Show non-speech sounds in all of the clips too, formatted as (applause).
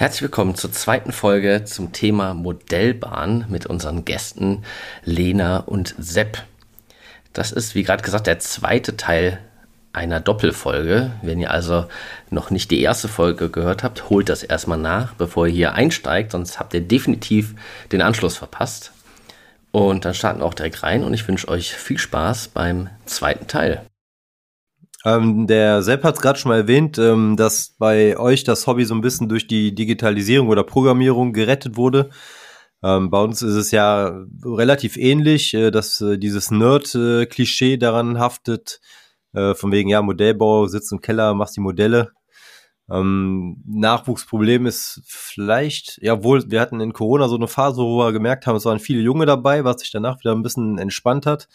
Herzlich willkommen zur zweiten Folge zum Thema Modellbahn mit unseren Gästen Lena und Sepp. Das ist, wie gerade gesagt, der zweite Teil einer Doppelfolge. Wenn ihr also noch nicht die erste Folge gehört habt, holt das erstmal nach, bevor ihr hier einsteigt, sonst habt ihr definitiv den Anschluss verpasst. Und dann starten wir auch direkt rein und ich wünsche euch viel Spaß beim zweiten Teil. Ähm, der Sepp hat es gerade schon mal erwähnt, ähm, dass bei euch das Hobby so ein bisschen durch die Digitalisierung oder Programmierung gerettet wurde. Ähm, bei uns ist es ja relativ ähnlich, äh, dass äh, dieses Nerd-Klischee daran haftet, äh, von wegen, ja, Modellbau, sitzt im Keller, machst die Modelle. Ähm, Nachwuchsproblem ist vielleicht, ja wohl, wir hatten in Corona so eine Phase, wo wir gemerkt haben, es waren viele Junge dabei, was sich danach wieder ein bisschen entspannt hat.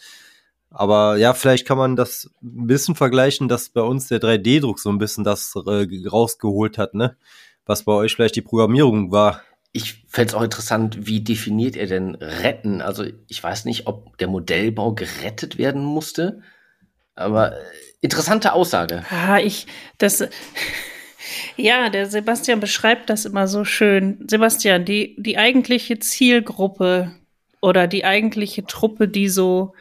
Aber ja, vielleicht kann man das ein bisschen vergleichen, dass bei uns der 3D-Druck so ein bisschen das äh, rausgeholt hat, ne? Was bei euch vielleicht die Programmierung war. Ich fände es auch interessant, wie definiert ihr denn retten? Also ich weiß nicht, ob der Modellbau gerettet werden musste, aber äh, interessante Aussage. Ah, ich, das, ja, der Sebastian beschreibt das immer so schön. Sebastian, die, die eigentliche Zielgruppe oder die eigentliche Truppe, die so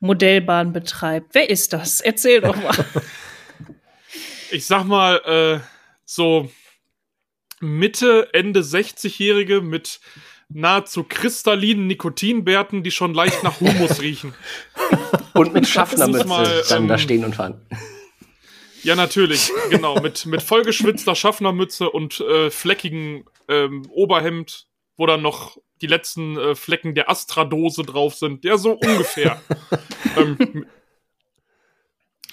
Modellbahn betreibt. Wer ist das? Erzähl doch mal. (laughs) ich sag mal, äh, so Mitte, Ende 60-Jährige mit nahezu kristallinen Nikotinbärten, die schon leicht nach Humus (laughs) riechen. Und mit Schaffnermütze mal, dann ähm, da stehen und fahren. Ja, natürlich, genau. Mit, mit vollgeschwitzter Schaffnermütze und äh, fleckigen ähm, Oberhemd, wo dann noch die letzten äh, Flecken der Astra-Dose drauf sind. Ja, so ungefähr. (laughs) ähm,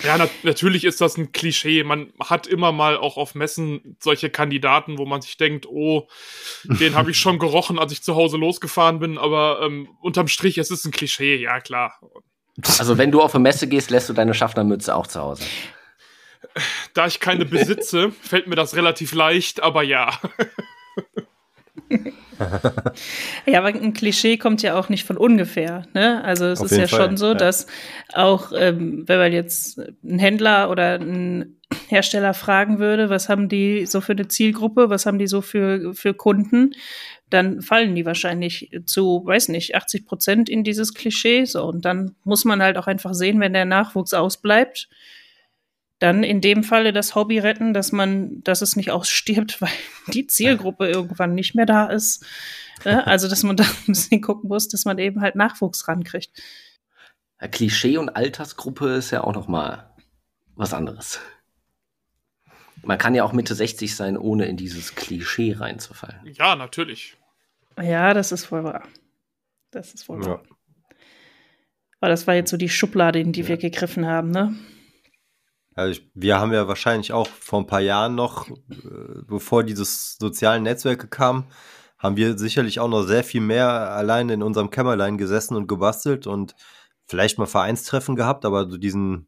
ja, na natürlich ist das ein Klischee. Man hat immer mal auch auf Messen solche Kandidaten, wo man sich denkt, oh, den habe ich schon gerochen, als ich zu Hause losgefahren bin. Aber ähm, unterm Strich, es ist ein Klischee, ja klar. Also wenn du auf eine Messe gehst, lässt du deine Schaffnermütze auch zu Hause. Da ich keine besitze, fällt mir das relativ leicht, aber ja. (laughs) (laughs) ja, aber ein Klischee kommt ja auch nicht von ungefähr. Ne? Also es Auf ist ja Fall, schon so, ja. dass auch, ähm, wenn man jetzt einen Händler oder einen Hersteller fragen würde, was haben die so für eine Zielgruppe, was haben die so für, für Kunden, dann fallen die wahrscheinlich zu, weiß nicht, 80 Prozent in dieses Klischee. So, und dann muss man halt auch einfach sehen, wenn der Nachwuchs ausbleibt, dann in dem Falle das Hobby retten, dass man, dass es nicht ausstirbt, (laughs) weil die Zielgruppe irgendwann nicht mehr da ist. (laughs) Also, dass man da ein bisschen gucken muss, dass man eben halt Nachwuchs rankriegt. Ja, Klischee und Altersgruppe ist ja auch noch mal was anderes. Man kann ja auch Mitte 60 sein, ohne in dieses Klischee reinzufallen. Ja, natürlich. Ja, das ist voll wahr. Das ist voll wahr. Aber das war jetzt so die Schublade, in die ja. wir gegriffen haben, ne? Also ich, wir haben ja wahrscheinlich auch vor ein paar Jahren noch, äh, bevor dieses sozialen Netzwerke kamen, haben wir sicherlich auch noch sehr viel mehr alleine in unserem Kämmerlein gesessen und gebastelt und vielleicht mal Vereinstreffen gehabt, aber so diesen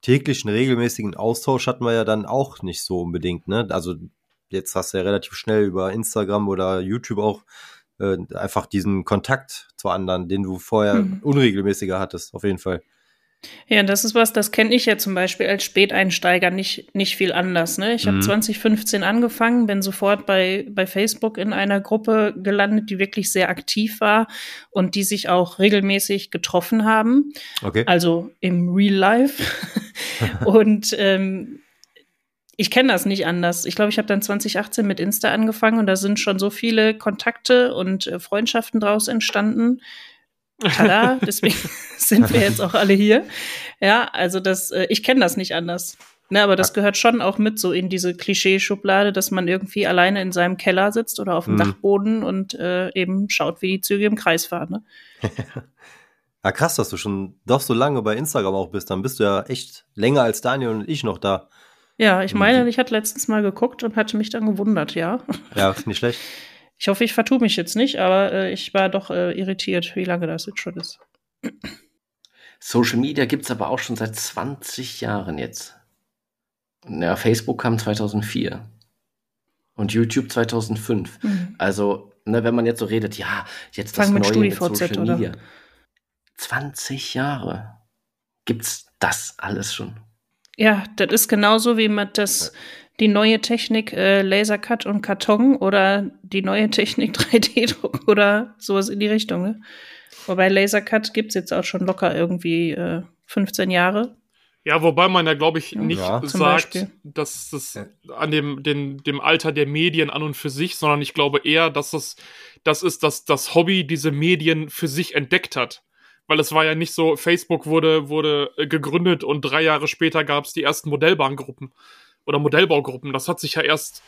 täglichen, regelmäßigen Austausch hatten wir ja dann auch nicht so unbedingt. Ne? Also jetzt hast du ja relativ schnell über Instagram oder YouTube auch äh, einfach diesen Kontakt zu anderen, den du vorher mhm. unregelmäßiger hattest, auf jeden Fall. Ja, das ist was, das kenne ich ja zum Beispiel als Späteinsteiger nicht, nicht viel anders. Ne? Ich habe mhm. 2015 angefangen, bin sofort bei, bei Facebook in einer Gruppe gelandet, die wirklich sehr aktiv war und die sich auch regelmäßig getroffen haben. Okay. Also im Real Life. (laughs) und ähm, ich kenne das nicht anders. Ich glaube, ich habe dann 2018 mit Insta angefangen und da sind schon so viele Kontakte und äh, Freundschaften draus entstanden, Tada, deswegen (laughs) sind wir jetzt auch alle hier. Ja, also das, äh, ich kenne das nicht anders. Ne, aber das gehört schon auch mit so in diese Klischeeschublade, dass man irgendwie alleine in seinem Keller sitzt oder auf dem mhm. Dachboden und äh, eben schaut, wie die Züge im Kreis fahren. Ne? (laughs) ja, krass, dass du schon doch so lange bei Instagram auch bist. Dann bist du ja echt länger als Daniel und ich noch da. Ja, ich meine, ich hatte letztens mal geguckt und hatte mich dann gewundert, ja. Ja, nicht schlecht. (laughs) Ich hoffe, ich vertue mich jetzt nicht, aber äh, ich war doch äh, irritiert, wie lange das jetzt schon ist. Social Media gibt es aber auch schon seit 20 Jahren jetzt. Ja, Facebook kam 2004 und YouTube 2005. Mhm. Also, ne, wenn man jetzt so redet, ja, jetzt Fang das Neue mit, mit Social oder? Media. 20 Jahre gibt's das alles schon. Ja, das ist genauso wie man das die neue Technik äh, Lasercut und Karton oder die neue Technik (laughs) 3D-Druck oder sowas in die Richtung. Ne? Wobei Lasercut gibt es jetzt auch schon locker irgendwie äh, 15 Jahre. Ja, wobei man ja, glaube ich, nicht Ja. Sagt, Beispiel. dass das an dem, dem, dem Alter der Medien an und für sich, sondern ich glaube eher, dass das, das ist, dass das Hobby diese Medien für sich entdeckt hat. Weil es war ja nicht so, Facebook wurde, wurde äh, gegründet und drei Jahre später gab es die ersten Modellbahngruppen oder Modellbaugruppen. Das hat sich ja erst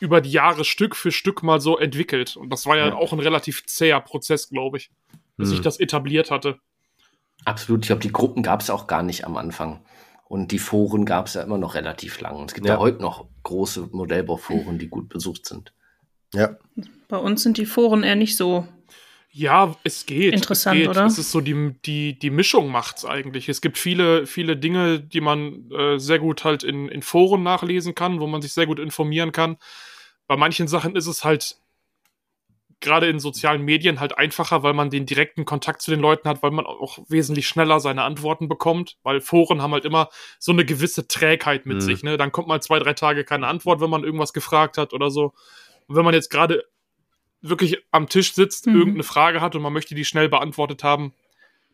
über die Jahre Stück für Stück mal so entwickelt. Und das war ja, Ja. auch ein relativ zäher Prozess, glaube ich, bis Hm. sich das etabliert hatte. Absolut. Ich glaube, die Gruppen gab es auch gar nicht am Anfang. Und die Foren gab es ja immer noch relativ lang. Und es gibt ja. Ja. heute noch große Modellbauforen, die gut besucht sind. Ja. Bei uns sind die Foren eher nicht so. Ja, es geht. Interessant, es geht. oder? Es ist so die, die, die Mischung macht's eigentlich. Es gibt viele, viele Dinge, die man äh, sehr gut halt in, in Foren nachlesen kann, wo man sich sehr gut informieren kann. Bei manchen Sachen ist es halt gerade in sozialen Medien halt einfacher, weil man den direkten Kontakt zu den Leuten hat, weil man auch wesentlich schneller seine Antworten bekommt, weil Foren haben halt immer so eine gewisse Trägheit mit Mhm. sich. Ne? Dann kommt mal zwei, drei Tage keine Antwort, wenn man irgendwas gefragt hat oder so. Und wenn man jetzt gerade wirklich am Tisch sitzt, Mhm. irgendeine Frage hat und man möchte die schnell beantwortet haben,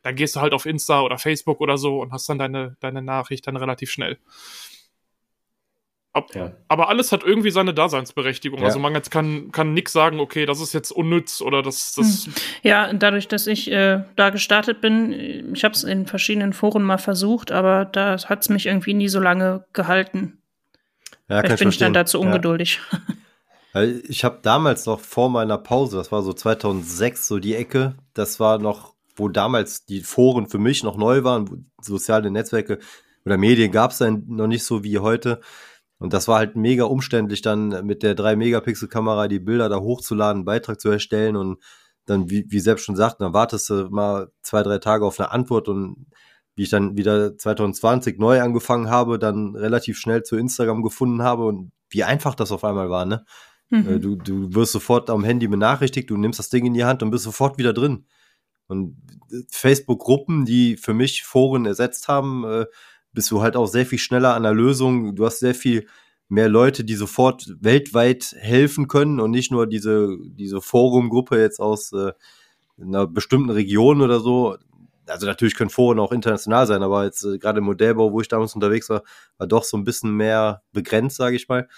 dann gehst du halt auf Insta oder Facebook oder so und hast dann deine, deine Nachricht dann relativ schnell. Ab, Ja. Aber alles hat irgendwie seine Daseinsberechtigung. Ja. Also man jetzt kann, kann nix sagen, okay, das ist jetzt unnütz oder das, das Ja, dadurch, dass ich äh, da gestartet bin, ich habe es in verschiedenen Foren mal versucht, aber da hat es mich irgendwie nie so lange gehalten. Ja, Vielleicht bin ich dann dazu Ja. ungeduldig. Weil Ich habe damals noch vor meiner Pause, das war so 2006, so die Ecke, das war noch, wo damals die Foren für mich noch neu waren, soziale Netzwerke oder Medien gab es dann noch nicht so wie heute. Und das war halt mega umständlich, dann mit der 3-Megapixel-Kamera die Bilder da hochzuladen, einen Beitrag zu erstellen und dann, wie, wie selbst schon sagt, dann wartest du mal zwei, drei Tage auf eine Antwort und wie ich dann wieder 2020 neu angefangen habe, dann relativ schnell zu Instagram gefunden habe und wie einfach das auf einmal war, ne? Äh, Mhm. Du, du wirst sofort am Handy benachrichtigt, du nimmst das Ding in die Hand und bist sofort wieder drin. Und äh, Facebook-Gruppen, die für mich Foren ersetzt haben, äh, bist du halt auch sehr viel schneller an der Lösung. Du hast sehr viel mehr Leute, die sofort weltweit helfen können und nicht nur diese, diese Forumgruppe jetzt aus äh, einer bestimmten Region oder so. Also natürlich können Foren auch international sein, aber jetzt äh, gerade im Modellbau, wo ich damals unterwegs war, war doch so ein bisschen mehr begrenzt, sage ich mal.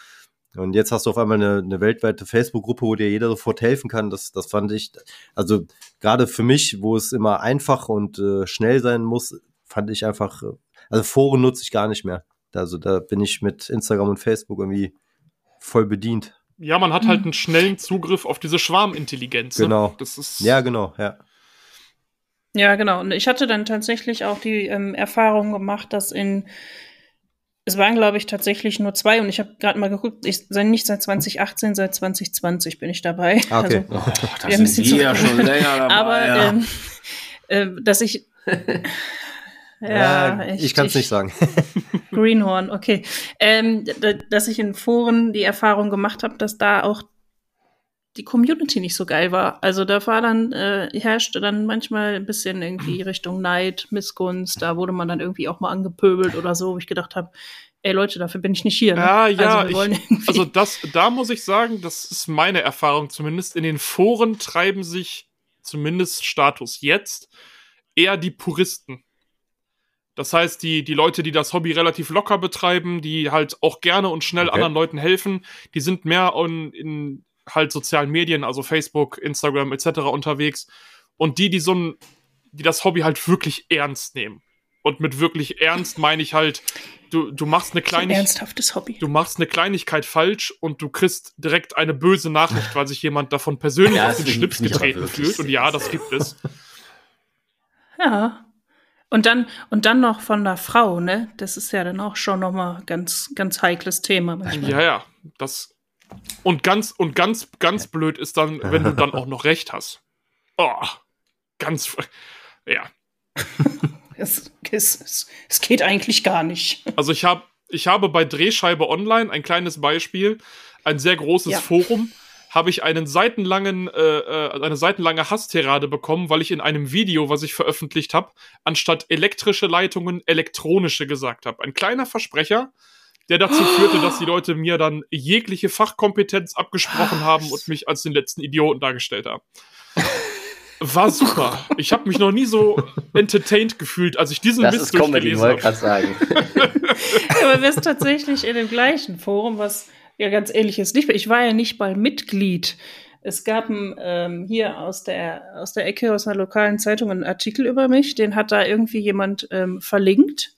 Und jetzt hast du auf einmal eine, eine weltweite Facebook-Gruppe, wo dir jeder sofort helfen kann. Das, das fand ich, also gerade für mich, wo es immer einfach und äh, schnell sein muss, fand ich einfach, äh, also Foren nutze ich gar nicht mehr. Also da bin ich mit Instagram und Facebook irgendwie voll bedient. ja, man hat halt einen schnellen Zugriff auf diese Schwarmintelligenz. ne? Genau. Das ist, Ja, genau, ja. Ja, genau. Und ich hatte dann tatsächlich auch die ähm, Erfahrung gemacht, dass in es waren, glaube ich, tatsächlich nur zwei und ich habe gerade mal geguckt, ich sei nicht seit 2018, seit 2020 bin ich dabei. Ah, okay. Also, Oh, da Wir sind wir ja schon länger dabei. (laughs) aber ja. ähm, äh, dass ich (laughs) ja, ich kann es nicht sagen. (laughs) Greenhorn, okay. Ähm, dass ich in Foren die Erfahrung gemacht habe, dass da auch die Community nicht so geil war. Also da war dann, äh, herrschte dann manchmal ein bisschen irgendwie (clears throat) Richtung Neid, Missgunst, da wurde man dann irgendwie auch mal angepöbelt oder so, wo ich gedacht habe, ey Leute, dafür bin ich nicht hier. Ne? Ja, ja, also, wir wollen (laughs) ich, also das, da muss ich sagen, das ist meine Erfahrung zumindest. In den Foren treiben sich zumindest Status jetzt eher die Puristen. Das heißt, die, die Leute, die das Hobby relativ locker betreiben, die halt auch gerne und schnell Okay. anderen Leuten helfen, die sind mehr in, in halt sozialen Medien, also Facebook, Instagram etc. unterwegs. Und die, die so ein, die das Hobby halt wirklich ernst nehmen. Und mit wirklich ernst meine ich halt, du, du machst eine ein Kleinigkeit ernsthaftes Hobby. du machst eine Kleinigkeit falsch und du kriegst direkt eine böse Nachricht, weil sich jemand davon persönlich Ja, auf den Schlips getreten fühlt. Und ja, das gibt es. Ja. Und dann, und dann noch von der Frau, ne? Das ist ja dann auch schon nochmal ganz, ganz heikles Thema manchmal. Ja, ja. Das und ganz und ganz ganz blöd ist dann, wenn du dann auch noch recht hast. Oh, ganz ja. (laughs) Es, es, es, es geht eigentlich gar nicht. Also ich habe ich habe bei Drehscheibe Online ein kleines Beispiel, ein sehr großes Ja. Forum, habe ich einen seitenlangen äh, äh, eine seitenlange Hasstirade bekommen, weil ich in einem Video, was ich veröffentlicht habe, anstatt elektrische Leitungen elektronische gesagt habe. Ein kleiner Versprecher, der dazu führte, dass die Leute mir dann jegliche Fachkompetenz abgesprochen haben und mich als den letzten Idioten dargestellt haben. War super. Ich habe mich noch nie so entertained gefühlt, als ich diesen Das Mist ist Comedy, wollte habe. gerade sagen. Ja, aber wir sind tatsächlich in dem gleichen Forum, was ja ganz ähnlich ist. Nicht, ich war ja nicht mal Mitglied. Es gab ähm, hier aus der, aus der Ecke, aus einer lokalen Zeitung einen Artikel über mich, den hat da irgendwie jemand ähm, verlinkt.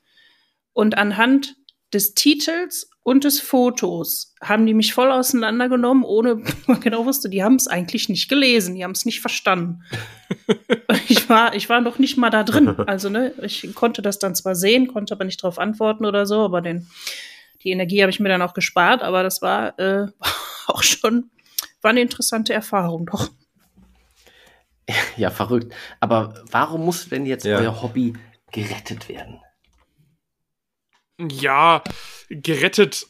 Und anhand des Titels und des Fotos haben die mich voll auseinandergenommen, ohne (laughs) man genau wusste, die haben es eigentlich nicht gelesen, die haben es nicht verstanden. ich war, ich war noch nicht mal da drin. Also, ne, ich konnte das dann zwar sehen, konnte aber nicht darauf antworten oder so, aber den, die Energie habe ich mir dann auch gespart, aber das war äh, (laughs) auch schon, war eine interessante Erfahrung doch. Ja, verrückt. Aber warum muss denn jetzt Ja. euer Hobby gerettet werden? Ja, gerettet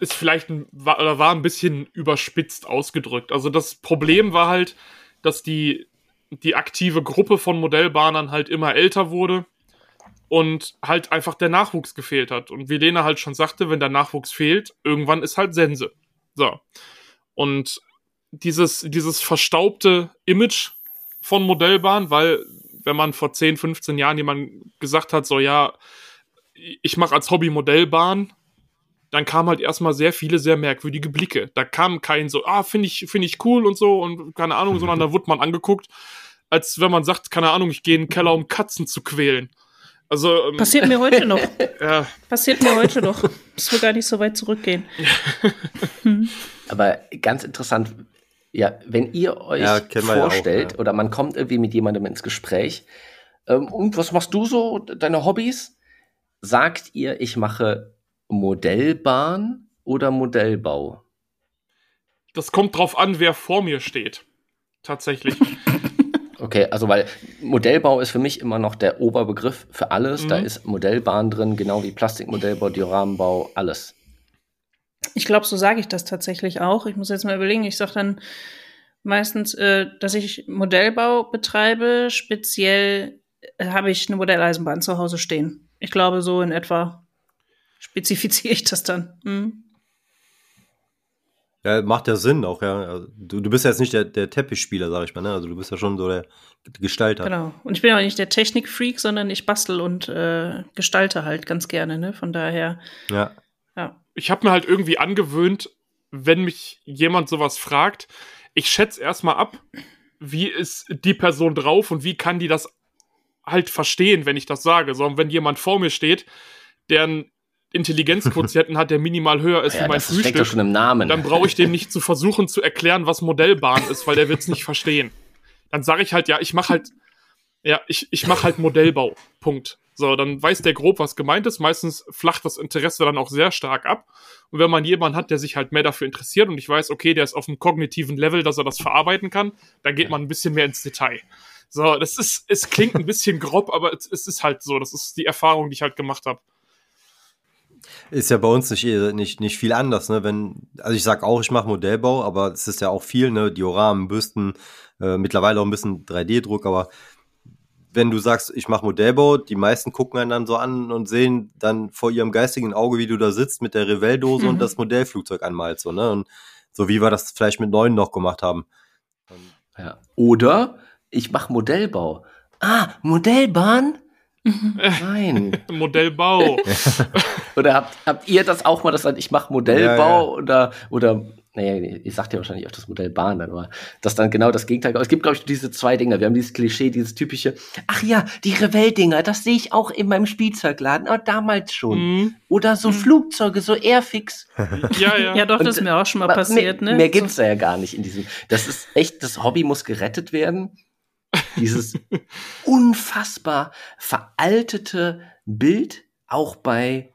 ist vielleicht ein, war, oder war ein bisschen überspitzt ausgedrückt. Also das Problem war halt, dass die, die aktive Gruppe von Modellbahnern halt immer älter wurde und halt einfach der Nachwuchs gefehlt hat. Und wie Lena halt schon sagte, wenn der Nachwuchs fehlt, irgendwann ist halt Sense. So. Und dieses, dieses verstaubte Image von Modellbahn, weil wenn man vor 10, 15 Jahren jemand gesagt hat, so ja, ich mache als Hobby Modellbahn, dann kamen halt erstmal sehr viele sehr merkwürdige Blicke. Da kam kein so, ah, finde ich, finde ich cool und so und keine Ahnung, (laughs) sondern da wurde man angeguckt, als wenn man sagt, keine Ahnung, ich gehe in den Keller, um Katzen zu quälen. Also, ähm, Passiert mir heute noch. (laughs) ja, Passiert mir heute noch. Muss wir gar nicht so weit zurückgehen. (laughs) Aber ganz interessant, ja, wenn ihr euch Ja, wir ja auch, vorstellt ja. oder man kommt irgendwie mit jemandem ins Gespräch, ähm, und was machst du so, deine Hobbys? Sagt ihr, ich mache Modellbahn oder Modellbau? das kommt drauf an, wer vor mir steht. Tatsächlich. (laughs) Okay, also weil Modellbau ist für mich immer noch der Oberbegriff für alles. Da Mhm. ist Modellbahn drin, genau wie Plastikmodellbau, Dioramenbau, alles. Ich glaube, so sage ich das tatsächlich auch. Ich muss jetzt mal überlegen. Ich sage dann meistens, äh, dass ich Modellbau betreibe. Speziell äh, habe ich eine Modelleisenbahn zu Hause stehen. Ich glaube, so in etwa spezifiziere ich das dann. Hm. Ja, macht ja Sinn auch, ja. Also, Du, du bist ja jetzt nicht der, der Teppichspieler, sag ich mal, ne? Also du bist ja schon so der Gestalter. Genau. Und ich bin auch nicht der Technikfreak, sondern ich bastel und äh, gestalte halt ganz gerne. Ne? Von daher, Ja. ja. ich habe mir halt irgendwie angewöhnt, wenn mich jemand sowas fragt, ich schätze erstmal ab, wie ist die Person drauf und wie kann die das halt verstehen, wenn ich das sage. So, und wenn jemand vor mir steht, der einen Intelligenzquotienten hat, der minimal höher ist Ja, wie mein das Frühstück, schon im Namen. dann brauche ich dem nicht zu versuchen zu erklären, was Modellbahn ist, weil der wird es nicht verstehen. Dann sage ich halt, ja, ich mache halt, ja, ich, ich mache halt Modellbau. Punkt. So, dann weiß der grob, was gemeint ist. Meistens flacht das Interesse dann auch sehr stark ab. Und wenn man jemanden hat, der sich halt mehr dafür interessiert und ich weiß, okay, der ist auf einem kognitiven Level, dass er das verarbeiten kann, dann geht man ein bisschen mehr ins Detail. So, das ist, es klingt ein bisschen (laughs) grob, aber es, es ist halt so. Das ist die Erfahrung, die ich halt gemacht habe. Ist ja bei uns nicht, eh- nicht, nicht viel anders, ne? Wenn, also ich sag auch, ich mache Modellbau, aber es ist ja auch viel, ne? Dioramen, Büsten, äh, mittlerweile auch ein bisschen 3D-Druck, aber wenn du sagst, ich mache Modellbau, die meisten gucken einen dann so an und sehen dann vor ihrem geistigen Auge, wie du da sitzt mit der Revell-Dose Mhm. und das (laughs) Modellflugzeug anmalst, so, ne? Und so wie wir das vielleicht mit neun noch gemacht haben. Ja. Oder ich mache Modellbau. Ah, Modellbahn? Nein. (laughs) Modellbau. (laughs) Oder habt, habt ihr das auch mal, dass dann ich mache Modellbau oder oder naja, ihr sagt ja wahrscheinlich auch das Modellbahn, dann, aber das dann genau das Gegenteil. Es gibt, glaube ich, diese zwei Dinge. Wir haben dieses Klischee, dieses typische, ach ja, die Revell-Dinger, das sehe ich auch in meinem Spielzeugladen, oh, damals schon. Mhm. Oder so Flugzeuge, so Airfix. (laughs) Ja, ja. Ja, doch, Und, das ist mir auch schon mal Ma- passiert. Mehr, ne? mehr gibt's da ja gar nicht in diesem. Das ist echt, das Hobby muss gerettet werden. Dieses unfassbar veraltete Bild, auch bei,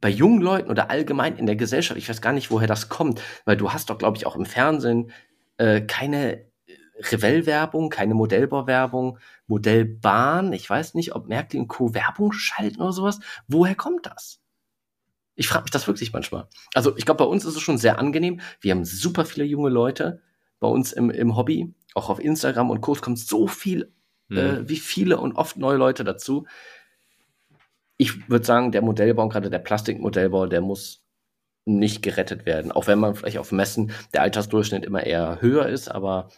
bei jungen Leuten oder allgemein in der Gesellschaft. Ich weiß gar nicht, woher das kommt, weil du hast doch, glaube ich, auch im Fernsehen äh, keine Revell-Werbung, keine Modellbau-Werbung, Modellbahn. Ich weiß nicht, ob Merkel und Co. Werbung schalten oder sowas. Woher kommt das? Ich frage mich das wirklich manchmal. Also ich glaube, bei uns ist es schon sehr angenehm. Wir haben super viele junge Leute bei uns im, im Hobby. Auch auf Instagram und Co. Es kommt so viel, Mhm. äh, wie viele und oft neue Leute dazu. ich würde sagen, der Modellbau, gerade der Plastikmodellbau, der muss nicht gerettet werden. Auch wenn man vielleicht auf Messen der Altersdurchschnitt immer eher höher ist, aber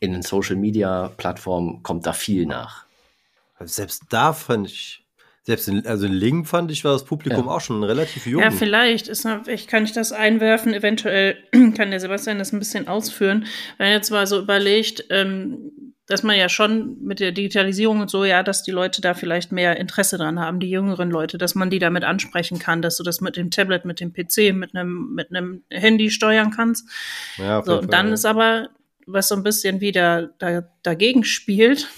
in den Social Media Plattformen kommt da viel nach. Selbst da fand ich, selbst in, also in Lingen fand ich, war das Publikum ja. auch schon relativ jung. Ja, vielleicht. Ist, ich kann ich das einwerfen. Eventuell (clears throat) kann der Sebastian das ein bisschen ausführen. Wenn er jetzt mal so überlegt, ähm, dass man ja schon mit der Digitalisierung und so, ja, dass die Leute da vielleicht mehr Interesse dran haben, die jüngeren Leute, dass man die damit ansprechen kann, dass du das mit dem Tablet, mit dem PC, mit einem, mit einem Handy steuern kannst. Ja, so, und dann ja. ist aber, was so ein bisschen wieder da, dagegen spielt,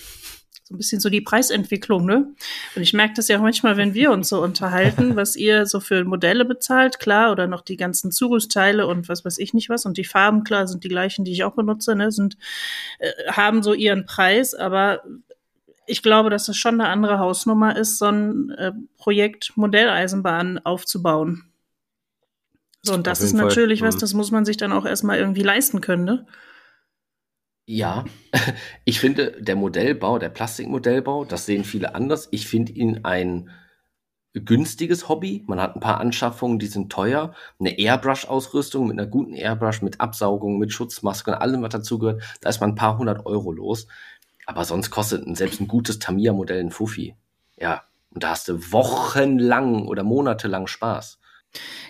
so ein bisschen so die Preisentwicklung, ne? Und ich merke das ja manchmal, wenn wir uns so unterhalten, was ihr so für Modelle bezahlt, klar, oder noch die ganzen Zurüstteile und was weiß ich nicht was. Und die Farben, klar, sind die gleichen, die ich auch benutze, ne? Sind, äh, haben so ihren Preis, aber ich glaube, dass es schon eine andere Hausnummer ist, so ein äh, Projekt Modelleisenbahn aufzubauen. So, und das ist natürlich Fall. was, mhm. das muss man sich dann auch erstmal irgendwie leisten können, ne? Ja, (laughs) ich finde, der Modellbau, der Plastikmodellbau, das sehen viele anders. Ich finde ihn ein günstiges Hobby. Man hat ein paar Anschaffungen, die sind teuer. Eine Airbrush-Ausrüstung mit einer guten Airbrush, mit Absaugung, mit Schutzmaske und allem, was dazugehört, da ist man ein paar hundert Euro los. Aber sonst kostet selbst ein gutes Tamiya-Modell ein Fuffi. Ja, und da hast du wochenlang oder monatelang Spaß.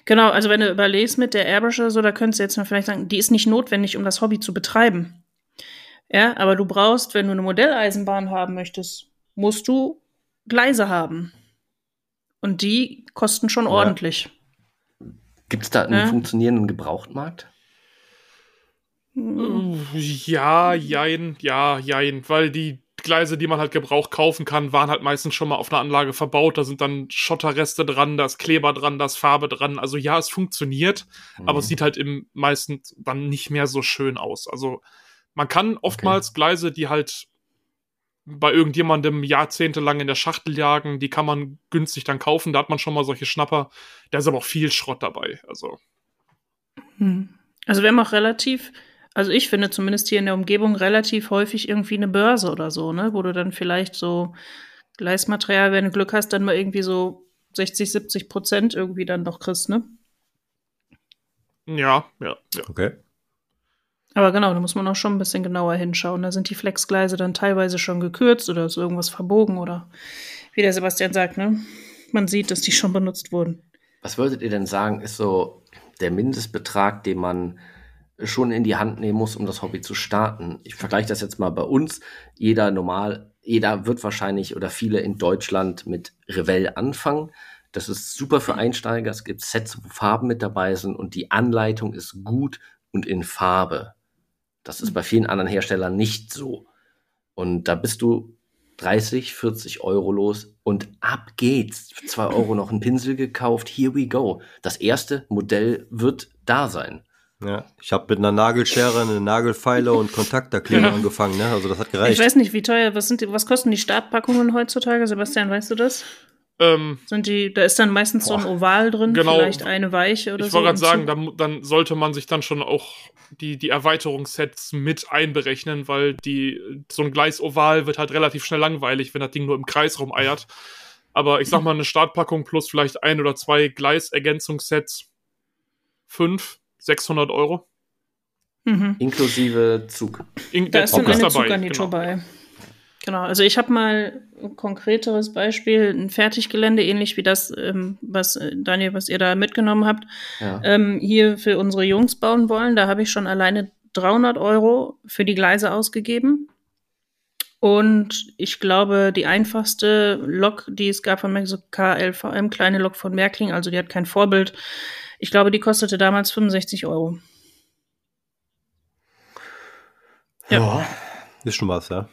Genau, also wenn du überlegst mit der Airbrush oder so, da könntest du jetzt mal vielleicht sagen, die ist nicht notwendig, um das Hobby zu betreiben. Ja, aber du brauchst, wenn du eine Modelleisenbahn haben möchtest, musst du Gleise haben. Und die kosten schon ja. ordentlich. Gibt es da einen ja? funktionierenden Gebrauchtmarkt? Ja, jein, ja, jein, weil die Gleise, die man halt gebraucht kaufen kann, waren halt meistens schon mal auf einer Anlage verbaut. Da sind dann Schotterreste dran, da ist Kleber dran, da ist Farbe dran. Also ja, es funktioniert, mhm. aber es sieht halt im meisten dann nicht mehr so schön aus. Also man kann oftmals okay. Gleise, die halt bei irgendjemandem jahrzehntelang in der Schachtel jagen, die kann man günstig dann kaufen. Da hat man schon mal solche Schnapper. Da ist aber auch viel Schrott dabei. Also. Hm. Also wir haben auch relativ, also ich finde zumindest hier in der Umgebung relativ häufig irgendwie eine Börse oder so, ne, wo du dann vielleicht so Gleismaterial, wenn du Glück hast, dann mal irgendwie so 60, 70 Prozent irgendwie dann doch kriegst, ne? Ja, ja, ja. Okay. Aber genau, da muss man auch schon ein bisschen genauer hinschauen. Da sind die Flexgleise dann teilweise schon gekürzt oder ist irgendwas verbogen oder wie der Sebastian sagt, ne? Man sieht, dass die schon benutzt wurden. Was würdet ihr denn sagen, ist so der Mindestbetrag, den man schon in die Hand nehmen muss, um das Hobby zu starten? Ich vergleiche das jetzt mal bei uns. Jeder normal, jeder wird wahrscheinlich oder viele in Deutschland mit Revell anfangen. Das ist super für Einsteiger. Es gibt Sets, wo Farben mit dabei sind und die Anleitung ist gut und in Farbe. Das ist bei vielen anderen Herstellern nicht so. Und da bist du 30, 40 Euro los und ab geht's. Für 2 Euro noch einen Pinsel gekauft. Here we go. Das erste Modell wird da sein. Ja, ich habe mit einer Nagelschere, eine Nagelfeile und Kontakterkleber ja. angefangen, ne? Also das hat gereicht. Ich weiß nicht, wie teuer, was sind die, was kosten die Startpackungen heutzutage? Sebastian, weißt du das? Ähm, Sind die, da ist dann meistens boah, so ein Oval drin, genau, vielleicht eine weiche oder ich so. Ich wollte gerade sagen, dann, dann, sollte man sich dann schon auch die, die Erweiterungssets mit einberechnen, weil die, so ein Gleisoval wird halt relativ schnell langweilig, wenn das Ding nur im Kreis rumeiert. Aber ich sag mal, eine Startpackung plus vielleicht ein oder zwei Gleisergänzungssets, fünf, 600 Euro. Mhm. Inklusive Zug. In, da ist dann eine Zugarnitur genau. bei. Genau, also ich habe mal ein konkreteres Beispiel, ein Fertiggelände, ähnlich wie das, ähm, was äh, Daniel, was ihr da mitgenommen habt, ja. ähm, hier für unsere Jungs bauen wollen. Da habe ich schon alleine 300 Euro für die Gleise ausgegeben. Und ich glaube, die einfachste Lok, die es gab von so KLVM, kleine Lok von Märkling, also die hat kein Vorbild. Ich glaube, die kostete damals 65 Euro. Ja. ja. Ist schon was, ja.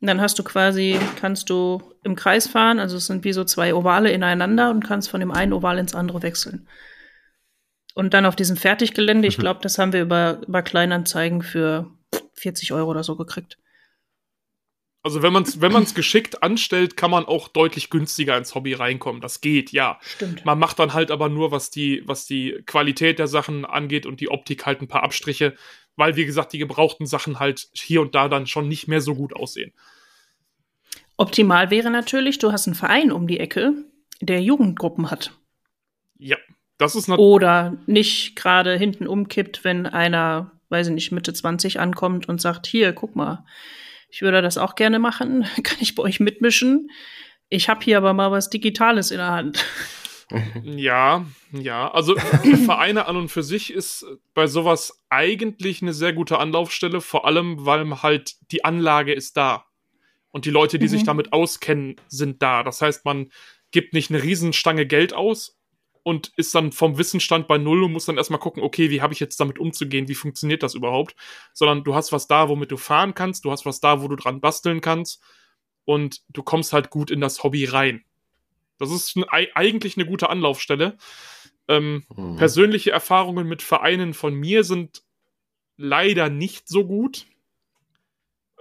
Und dann hast du quasi, kannst du im Kreis fahren, also es sind wie so zwei Ovale ineinander und kannst von dem einen Oval ins andere wechseln. Und dann auf diesem Fertiggelände, ich mhm. glaube, das haben wir über, über Kleinanzeigen für 40 Euro oder so gekriegt. Also wenn man es wenn man's geschickt anstellt, kann man auch deutlich günstiger ins Hobby reinkommen. Das geht, ja. Stimmt. Man macht dann halt aber nur, was die, was die Qualität der Sachen angeht und die Optik halt ein paar Abstriche, weil, wie gesagt, die gebrauchten Sachen halt hier und da dann schon nicht mehr so gut aussehen. Optimal wäre natürlich, du hast einen Verein um die Ecke, der Jugendgruppen hat. Ja, das ist Oder nicht gerade hinten umkippt, wenn einer, weiß ich nicht, Mitte 20 ankommt und sagt, hier, guck mal, ich würde das auch gerne machen, (laughs) kann ich bei euch mitmischen? Ich habe hier aber mal was Digitales in der Hand. Ja, ja. Also (laughs) Vereine an und für sich ist bei sowas eigentlich eine sehr gute Anlaufstelle, vor allem, weil halt die Anlage ist da. Und die Leute, die mhm. sich damit auskennen, sind da. Das heißt, man gibt nicht eine Riesenstange Geld aus und ist dann vom Wissensstand bei Null und muss dann erstmal gucken, okay, wie habe ich jetzt damit umzugehen, wie funktioniert das überhaupt? Sondern du hast was da, womit du fahren kannst, du hast was da, wo du dran basteln kannst und du kommst halt gut in das Hobby rein. Das ist ein, eigentlich eine gute Anlaufstelle. Ähm, mhm. Persönliche Erfahrungen mit Vereinen von mir sind leider nicht so gut,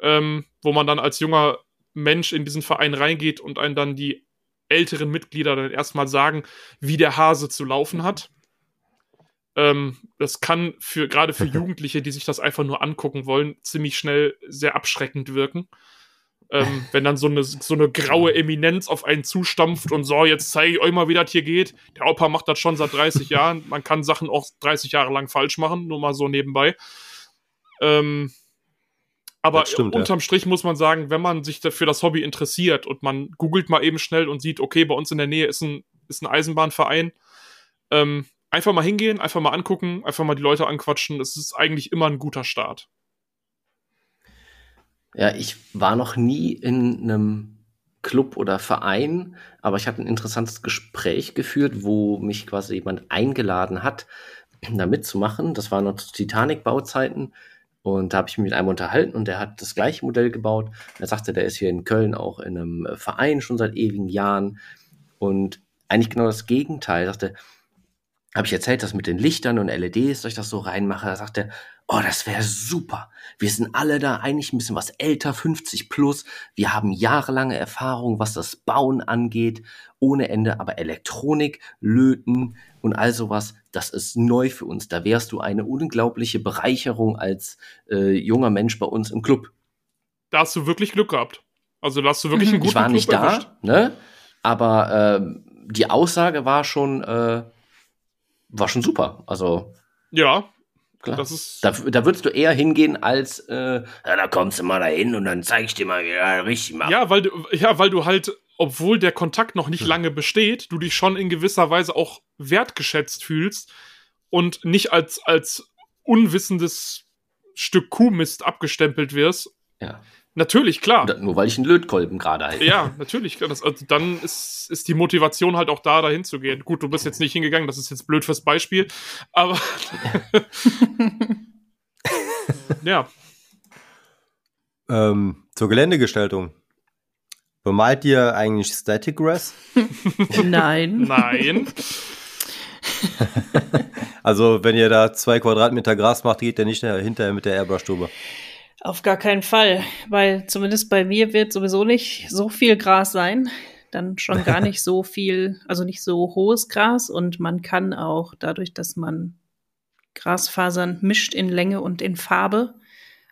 ähm, wo man dann als junger Mensch in diesen Verein reingeht und einen dann die älteren Mitglieder dann erstmal sagen, wie der Hase zu laufen hat. Ähm, das kann für gerade für (laughs) Jugendliche, die sich das einfach nur angucken wollen, ziemlich schnell sehr abschreckend wirken. Ähm, (laughs) wenn dann so eine, so eine graue Eminenz auf einen zustampft und so, jetzt zeige ich euch mal, wie das hier geht. Der Opa macht das schon seit 30 (laughs) Jahren. Man kann Sachen auch 30 Jahre lang falsch machen, nur mal so nebenbei. Ähm, aber stimmt, unterm ja. Strich muss man sagen, wenn man sich für das Hobby interessiert und man googelt mal eben schnell und sieht, okay, bei uns in der Nähe ist ein, ist ein Eisenbahnverein, ähm, einfach mal hingehen, einfach mal angucken, einfach mal die Leute anquatschen. Das ist eigentlich immer ein guter Start. Ja, ich war noch nie in einem Club oder Verein, aber ich hatte ein interessantes Gespräch geführt, wo mich quasi jemand eingeladen hat, da mitzumachen. Das war noch zu Titanic-Bauzeiten. Und da habe ich mich mit einem unterhalten und der hat das gleiche Modell gebaut. Er sagte, der ist hier in Köln auch in einem Verein schon seit ewigen Jahren. Und eigentlich genau das Gegenteil. Er sagte, habe ich erzählt, dass mit den Lichtern und LEDs, dass ich das so reinmache, er, oh, das wäre super. Wir sind alle da eigentlich ein bisschen was älter, 50 plus. Wir haben jahrelange Erfahrung, was das Bauen angeht, ohne Ende, aber Elektronik, Löten und all sowas, das ist neu für uns. Da wärst du eine unglaubliche Bereicherung als äh, junger Mensch bei uns im Club. Da hast du wirklich Glück gehabt. Also da hast du wirklich einen guten Ich war Club nicht erwischt. da, ne? Aber äh, die Aussage war schon, äh, war schon super. Also. Ja. Klar. Das ist da, da würdest du eher hingehen, als äh, ja, da kommst du mal dahin und dann zeig ich dir mal, wie du richtig machst. Ja, weil du, ja, weil du halt, obwohl der Kontakt noch nicht hm. lange besteht, du dich schon in gewisser Weise auch wertgeschätzt fühlst und nicht als, als unwissendes Stück Kuhmist abgestempelt wirst. Ja. Natürlich, klar. Nur weil ich einen Lötkolben gerade halte. Ja, natürlich. Das, also dann ist, ist die Motivation halt auch da, dahin zu gehen. Gut, du bist jetzt nicht hingegangen, das ist jetzt blöd fürs Beispiel, aber (laughs) ja. Ähm, zur Geländegestaltung. Bemalt ihr eigentlich Static Grass? Nein. Nein. (laughs) also, wenn ihr da zwei Quadratmeter Gras macht, geht der nicht hinterher mit der Airbrush drüber. Auf gar keinen Fall, weil zumindest bei mir wird sowieso nicht so viel Gras sein. Dann schon gar nicht so viel, also nicht so hohes Gras und man kann auch dadurch, dass man Grasfasern mischt in Länge und in Farbe,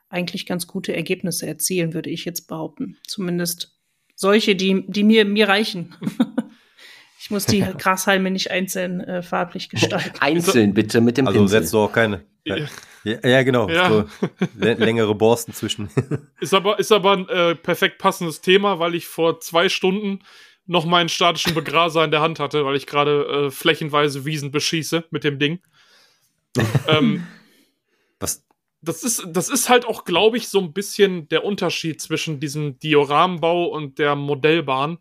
eigentlich ganz gute Ergebnisse erzielen, würde ich jetzt behaupten. Zumindest solche, die, die mir, mir reichen. (laughs) ich muss die (laughs) Grashalme nicht einzeln äh, farblich (laughs) gestalten. Einzeln bitte mit dem also Pinsel. Also setzt du auch keine. Ja, ja genau. Ja. So längere Borsten zwischen. (laughs) ist aber, ist aber ein äh, perfekt passendes Thema, weil ich vor zwei Stunden noch meinen statischen Begraser in der Hand hatte, weil ich gerade äh, flächenweise Wiesen beschieße mit dem Ding. ähm, Was? Das ist, das ist halt auch, glaube ich, so ein bisschen der Unterschied zwischen diesem Dioramenbau und der Modellbahn.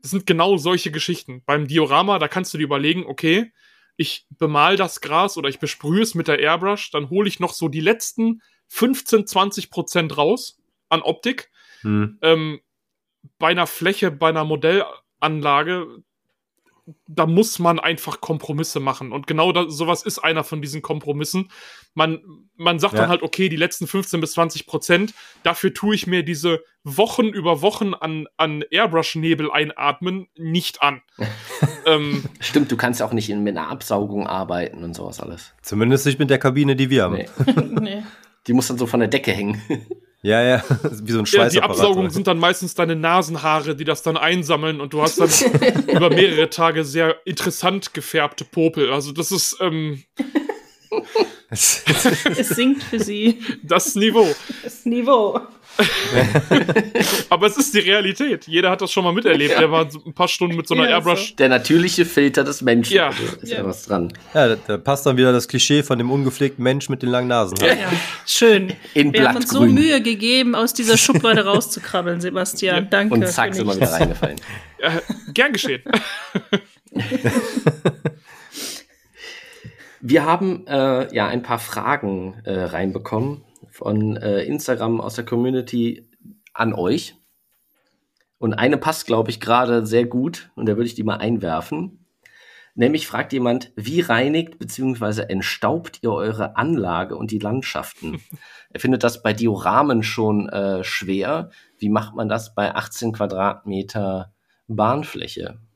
Das sind genau solche Geschichten. Beim Diorama, da kannst du dir überlegen, okay, ich bemal das Gras oder ich besprühe es mit der Airbrush, dann hole ich noch so die letzten 15, 20 Prozent raus an Optik. Hm. Ähm, bei einer Fläche, bei einer Modellanlage, da muss man einfach Kompromisse machen. Und genau das, sowas ist einer von diesen Kompromissen. Man, man sagt ja. dann halt, okay, die letzten 15 bis 20 Prozent, dafür tue ich mir diese Wochen über Wochen an, an Airbrush-Nebel einatmen nicht an. (laughs) ähm, Stimmt, du kannst auch nicht in, mit einer Absaugung arbeiten und sowas alles. Zumindest nicht mit der Kabine, die wir haben. Nee. (laughs) nee. Die muss dann so von der Decke hängen. Ja, ja, (laughs) wie so ein Ja, Schweißapparat. die Absaugung sind dann meistens deine Nasenhaare, die das dann einsammeln und du hast dann (laughs) über mehrere Tage sehr interessant gefärbte Popel. Also das ist ähm, (laughs) Es sinkt für sie das Niveau. das Niveau. Aber es ist die Realität. Jeder hat das schon mal miterlebt. Der war so ein paar Stunden mit so einer Ja, Airbrush. Der natürliche Filter des Menschen. Ja. Ist ja. Ja. was dran. ja, da, da passt dann wieder das Klischee von dem ungepflegten Mensch mit den langen Nasen. Ja, schön. In Wir haben uns so. Mühe gegeben, aus dieser (laughs) Schublade rauszukrabbeln, Sebastian. Danke. Und zack, sind wir wieder reingefallen. Äh, gern geschehen. (laughs) Wir haben äh, ja ein paar Fragen äh, reinbekommen von äh, Instagram aus der Community an euch. Und eine passt, glaube ich, gerade sehr gut und da würde ich die mal einwerfen. Nämlich fragt jemand, wie reinigt bzw. entstaubt ihr eure Anlage und die Landschaften? (laughs) er findet das bei Dioramen schon äh, schwer. Wie macht man das bei 18 Quadratmeter Bahnfläche? (laughs)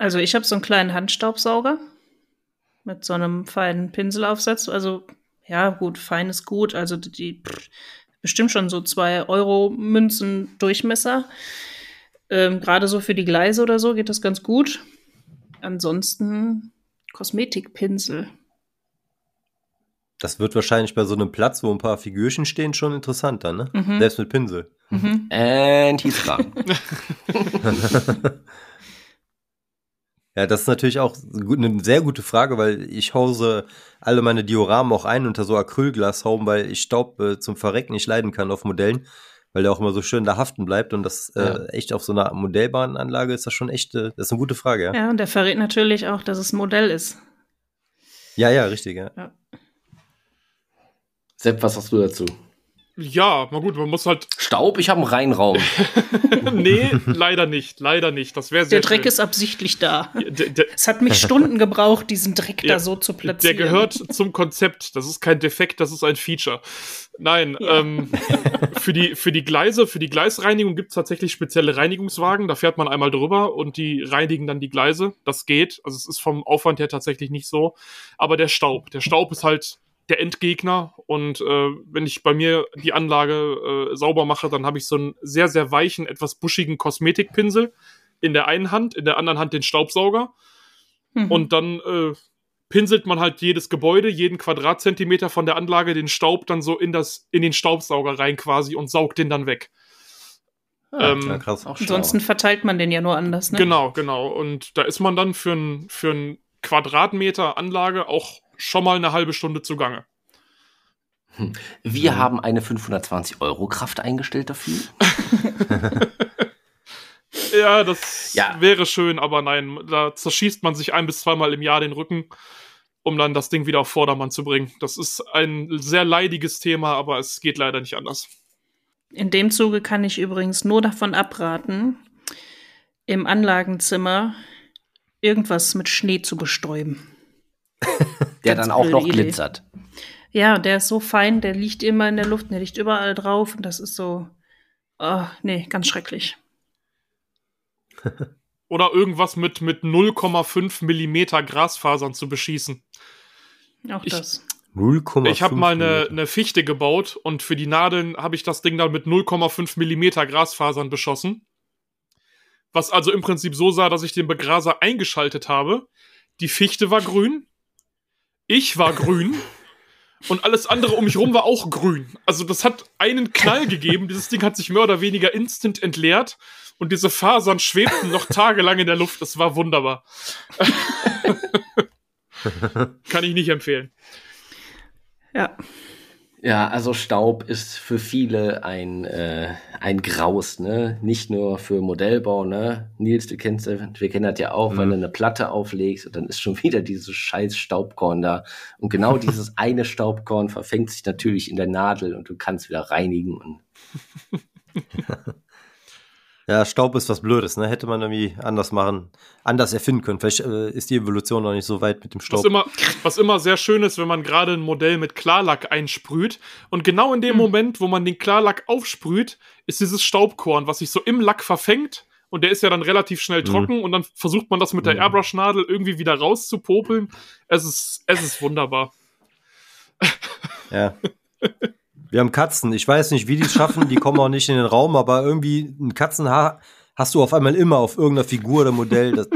Also ich habe so einen kleinen Handstaubsauger mit so einem feinen Pinselaufsatz. Also ja, gut, fein ist gut. Also die pff, bestimmt schon so zwei Euro Münzen Durchmesser. Ähm, Gerade so für die Gleise oder so geht das ganz gut. Ansonsten Kosmetikpinsel. Das wird wahrscheinlich bei so einem Platz, wo ein paar Figürchen stehen, schon interessant dann, ne? Mhm. Selbst mit Pinsel. Mhm. And he's gone. (laughs) (laughs) Ja, das ist natürlich auch eine sehr gute Frage, weil ich hause alle meine Dioramen auch ein unter so Acrylglashauben, weil ich Staub äh, zum Verrecken nicht leiden kann auf Modellen, weil der auch immer so schön da haften bleibt und das Ja. äh, echt auf so einer Modellbahnanlage ist das schon echt, äh, das ist eine gute Frage, ja. Ja, und der verrät natürlich auch, dass es ein Modell ist. Ja, ja, richtig, ja. Sepp, was hast du dazu? Ja, mal gut, man muss halt. (laughs) Staub, ich habe einen Reinraum. (laughs) nee, leider nicht. Leider nicht. Das wäre sehr Der Dreck schön. ist absichtlich da. Der, der, Es hat mich Stunden gebraucht, diesen Dreck Ja, da so zu der platzieren. gehört zum Konzept. Das ist kein Defekt, das ist ein Feature. Nein, Ja. ähm, für, die, für die Gleise, für die Gleisreinigung gibt es tatsächlich spezielle Reinigungswagen. Da fährt man einmal drüber und die reinigen dann die Gleise. Das geht. Also es ist vom Aufwand her tatsächlich nicht so. Aber der Staub, der Staub ist halt der Endgegner. Und äh, wenn ich bei mir die Anlage äh, sauber mache, dann habe ich so einen sehr, sehr weichen, etwas buschigen Kosmetikpinsel in der einen Hand, in der anderen Hand den Staubsauger. Mhm. Und dann äh, pinselt man halt jedes Gebäude, jeden Quadratzentimeter von der Anlage, den Staub dann so in, das, in den Staubsauger rein quasi und saugt den dann weg. ähm, Ja, krass. Ansonsten verteilt man den ja nur anders, ne? Genau, genau. Und da ist man dann für einen für ein Quadratmeter Anlage auch schon mal eine halbe Stunde zugange. Wir Mhm. haben eine 520 Euro Kraft eingestellt dafür. (laughs) Ja, das Ja. wäre schön, aber nein, da zerschießt man sich ein bis zweimal im Jahr den Rücken, um dann das Ding wieder auf Vordermann zu bringen. Das ist ein sehr leidiges Thema, aber es geht leider nicht anders. In dem Zuge kann ich übrigens nur davon abraten, im Anlagenzimmer irgendwas mit Schnee zu bestäuben. (laughs) Der dann auch noch Idee. glitzert. Ja, der ist so fein, der liegt immer in der Luft, der liegt überall drauf und das ist so, oh, nee, ganz schrecklich. (laughs) Oder irgendwas mit, mit 0,5 Millimeter Grasfasern zu beschießen. Auch Ich- das. 0,5 Ich habe mal eine, eine Fichte gebaut und für die Nadeln habe ich das Ding dann mit 0,5 Millimeter Grasfasern beschossen. Was also im Prinzip so sah, dass ich den Begraser eingeschaltet habe. Die Fichte war grün, ich war grün und alles andere um mich rum war auch grün. Also das hat einen Knall gegeben. Dieses Ding hat sich mehr oder weniger instant entleert und diese Fasern schwebten noch tagelang in der Luft. Das war wunderbar. (laughs) Kann ich nicht empfehlen. Ja. Ja, also Staub ist für viele ein, äh, ein Graus, ne? Nicht nur für Modellbau, ne? Nils, du kennst, wir kennen das ja auch, wenn du eine Platte auflegst und dann ist schon (laughs) wieder dieses scheiß Staubkorn da. Und genau (laughs) dieses eine Staubkorn verfängt sich natürlich in der Nadel und du kannst wieder reinigen und (laughs) Ja, Staub ist was Blödes, ne? Hätte man irgendwie anders machen, anders erfinden können. Vielleicht äh, ist die Evolution noch nicht so weit mit dem Was Staub. immer, was immer sehr schön ist, wenn man gerade ein Modell mit Klarlack einsprüht. Und genau in dem Moment, wo man den Klarlack aufsprüht, ist dieses Staubkorn, was sich so im Lack verfängt. Und der ist ja dann relativ schnell trocken. Und dann versucht man das mit der Mhm. Airbrush-Nadel irgendwie wieder rauszupopeln. Es ist, es ist wunderbar. Ja. (laughs) Wir haben Katzen. Ich weiß nicht, wie die es schaffen. Die kommen auch nicht in den Raum, aber irgendwie ein Katzenhaar hast du auf einmal immer auf irgendeiner Figur oder Modell. Das,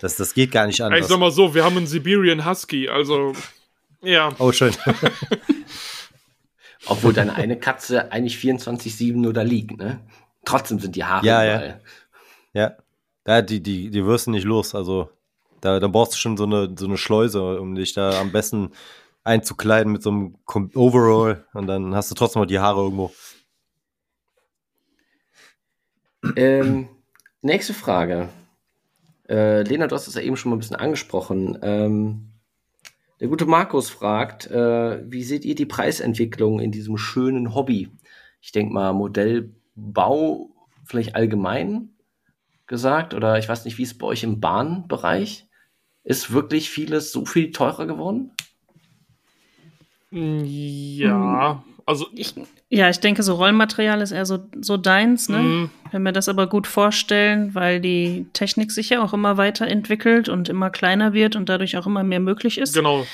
das, das geht gar nicht anders. Ich sag mal so, wir haben einen Siberian Husky, also ja. Oh, schön. (laughs) Obwohl deine eine Katze eigentlich 24-7 nur da liegt, ne? Trotzdem sind die Haare Ja, überall. ja. Ja, die, die, die wirst du nicht los. Also, da, da brauchst du schon so eine, so eine Schleuse, um dich da am besten einzukleiden mit so einem Overall und dann hast du trotzdem noch die Haare irgendwo. Ähm, nächste Frage. Äh, Lena, du hast es ja eben schon mal ein bisschen angesprochen. Ähm, der gute Markus fragt, äh, wie seht ihr die Preisentwicklung in diesem schönen Hobby? Ich denke mal, Modellbau vielleicht allgemein gesagt oder ich weiß nicht, wie es bei euch im Bahnbereich ist wirklich vieles so viel teurer geworden? Ja, also Ich, ja, ich denke, so Rollmaterial ist eher so, so deins, ne? mh, Ich kann mir das aber gut vorstellen, weil die Technik sich ja auch immer weiterentwickelt und immer kleiner wird und dadurch auch immer mehr möglich ist. genau.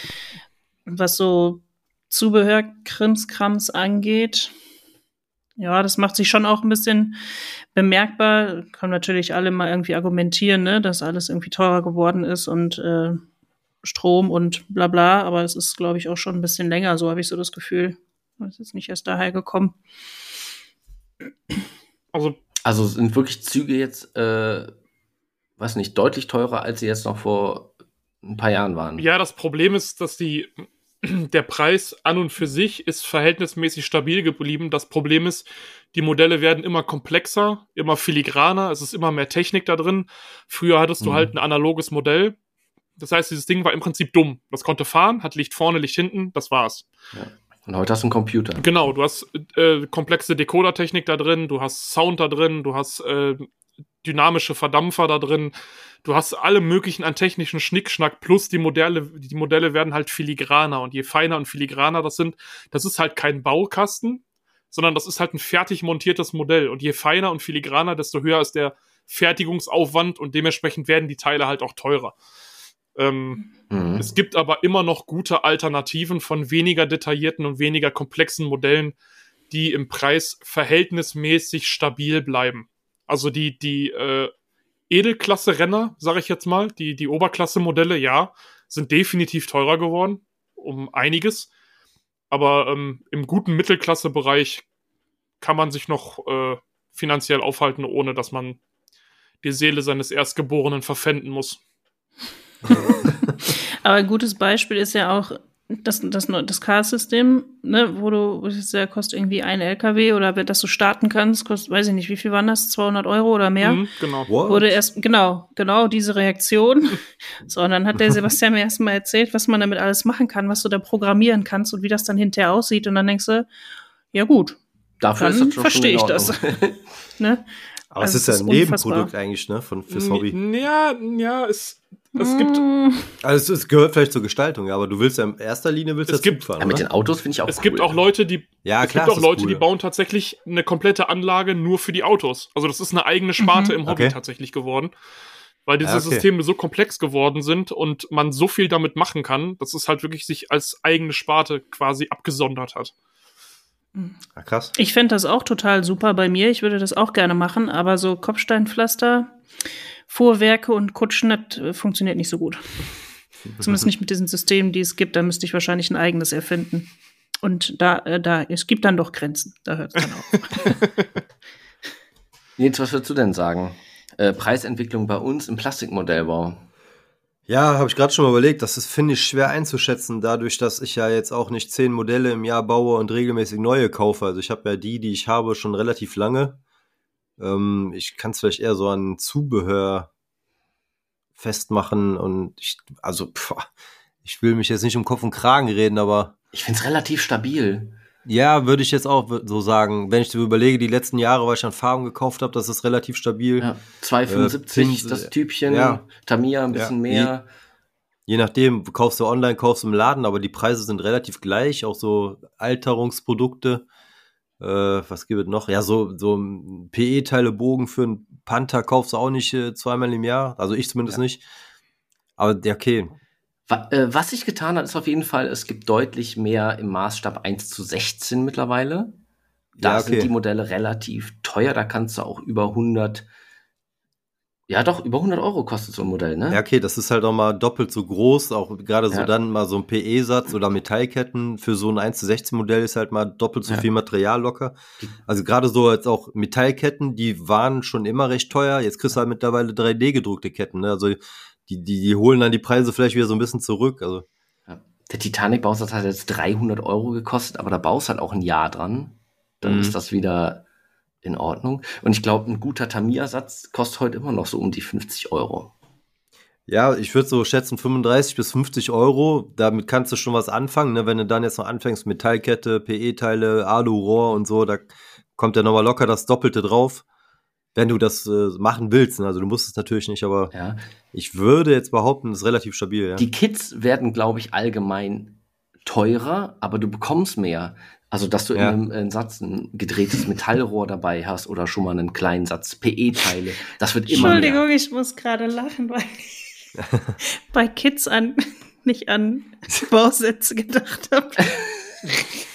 Was so Zubehörkrimskrams angeht, ja, das macht sich schon auch ein bisschen bemerkbar. Können natürlich alle mal irgendwie argumentieren, ne, dass alles irgendwie teurer geworden ist und äh, Strom und bla bla, aber es ist, glaube ich, auch schon ein bisschen länger, so habe ich so das Gefühl. Das ist jetzt nicht erst daher gekommen. Also Also sind wirklich Züge jetzt, äh, weiß nicht, deutlich teurer, als sie jetzt noch vor ein paar Jahren waren. Ja, das Problem ist, dass die, der Preis an und für sich ist verhältnismäßig stabil geblieben. Das Problem ist, die Modelle werden immer komplexer, immer filigraner, es ist immer mehr Technik da drin. Früher hattest du Mhm. halt ein analoges Modell. Das heißt, dieses Ding war im Prinzip dumm. Das konnte fahren, hat Licht vorne, Licht hinten, das war's. Und heute hast du einen Computer. Genau, du hast äh, komplexe Decoder-Technik da drin, du hast Sound da drin, du hast äh, dynamische Verdampfer da drin, du hast alle möglichen an technischen Schnickschnack, plus die Modelle, die Modelle werden halt filigraner und je feiner und filigraner das sind, das ist halt kein Baukasten, sondern das ist halt ein fertig montiertes Modell und je feiner und filigraner, desto höher ist der Fertigungsaufwand und dementsprechend werden die Teile halt auch teurer. Ähm, Mhm. es gibt aber immer noch gute Alternativen von weniger detaillierten und weniger komplexen Modellen, die im Preis verhältnismäßig stabil bleiben. Also die, die äh, Edelklasse-Renner, sage ich jetzt mal, die, die Oberklasse-Modelle, ja, sind definitiv teurer geworden, um einiges. Aber ähm, im guten Mittelklasse-Bereich kann man sich noch äh, finanziell aufhalten, ohne dass man die Seele seines Erstgeborenen verpfänden muss. (laughs) Aber ein gutes Beispiel ist ja auch das, das, das Car-System, ne, wo du, das ja kostet irgendwie ein LKW oder dass du starten kannst, kostet, weiß ich nicht, wie viel waren das? 200 Euro oder mehr? Mhm, genau. What? Wurde erst, genau, genau diese Reaktion. (laughs) So, und dann hat der Sebastian mir erstmal erzählt, was man damit alles machen kann, was du da programmieren kannst und wie das dann hinterher aussieht. Und dann denkst du, ja gut, Dafür Dann das verstehe ich das. (laughs) Ne? Aber es Also ist ja es ein ist unfassbar. Nebenprodukt eigentlich, ne, von, fürs Hobby. Ja, ja, es, es gibt, Mm, Also es, es gehört vielleicht zur Gestaltung, ja, aber du willst ja in erster Linie willst Es ja gibt- Zug fahren, Ja, mit den Autos finde ich auch es cool. gibt auch Leute, die, Ja, es klar, gibt auch Leute, cool. die bauen tatsächlich eine komplette Anlage nur für die Autos. Also das ist eine eigene Sparte Mhm. im Hobby Okay. tatsächlich geworden. Weil diese Ja, okay. Systeme so komplex geworden sind und man so viel damit machen kann, dass es halt wirklich sich als eigene Sparte quasi abgesondert hat. Ah, krass. Ich fände das auch total super bei mir. Ich würde das auch gerne machen, aber so Kopfsteinpflaster, Fuhrwerke und Kutschen, das äh, funktioniert nicht so gut. (laughs) Zumindest nicht mit diesen Systemen, die es gibt. Da müsste ich wahrscheinlich ein eigenes erfinden. Und da, äh, da, es gibt dann doch Grenzen. Da hört es dann auf. (laughs) Nils, was würdest du denn sagen? Äh, Preisentwicklung bei uns im Plastikmodellbau. Ja, habe ich gerade schon mal überlegt. Das ist, finde ich, schwer einzuschätzen, dadurch, dass ich ja jetzt auch nicht zehn Modelle im Jahr baue und regelmäßig neue kaufe. Also ich habe ja die, die ich habe, schon relativ lange. Ähm, ich kann es vielleicht eher so an Zubehör festmachen und ich, also, pff, ich will mich jetzt nicht um Kopf und Kragen reden, aber Ich finde es relativ stabil. Ja, würde ich jetzt auch so sagen. Wenn ich so überlege, die letzten Jahre, weil ich an Farben gekauft habe, das ist relativ stabil. Ja, 2,75 Äh, das Typchen, ja. Tamiya ein bisschen Ja, mehr. Je nachdem, kaufst du online, kaufst du im Laden, aber die Preise sind relativ gleich, auch so Alterungsprodukte. Äh, was gibt es noch? Ja, so, so PE-Teile-Bogen für einen Panther kaufst du auch nicht äh, zweimal im Jahr. Also ich zumindest Ja. nicht. Aber ja, okay. Äh, Was sich getan hat, ist auf jeden Fall, es gibt deutlich mehr im Maßstab 1 zu 16 mittlerweile. Da Ja, okay. sind die Modelle relativ teuer, da kannst du auch über 100, ja doch, über 100 Euro kostet so ein Modell, ne? Ja, okay, das ist halt auch mal doppelt so groß, auch gerade so Ja. dann mal so ein PE-Satz oder Metallketten für so ein 1 zu 16 Modell ist halt mal doppelt so Ja. viel Material locker. Also gerade so jetzt auch Metallketten, die waren schon immer recht teuer, jetzt kriegst du halt mittlerweile 3D gedruckte Ketten, ne? Also die, die, die holen dann die Preise vielleicht wieder so ein bisschen zurück, also Ja. Der Titanic-Bausatz hat jetzt 300 Euro gekostet, aber da baust halt auch ein Jahr dran. Dann Mhm. ist das wieder in Ordnung. Und ich glaube, ein guter Tamiya-Satz kostet heute immer noch so um die 50 Euro. Ja, ich würde so schätzen 35 bis 50 Euro. Damit kannst du schon was anfangen. Ne? Wenn du dann jetzt noch anfängst, Metallkette, PE-Teile, Alu-Rohr und so, da kommt ja nochmal locker das Doppelte drauf, wenn du das äh, machen willst. Ne? Also du musst es natürlich nicht, aber Ja. ich würde jetzt behaupten, das ist relativ stabil. Ja, Die Kits werden, glaube ich, allgemein teurer, aber du bekommst mehr. Also, dass du Ja. in einem äh, Satz ein gedrehtes (laughs) Metallrohr dabei hast oder schon mal einen kleinen Satz PE-Teile. Das wird immer Entschuldigung, mehr. ich muss gerade lachen, weil ich (laughs) bei Kids an nicht an Bausätze gedacht habe. (laughs)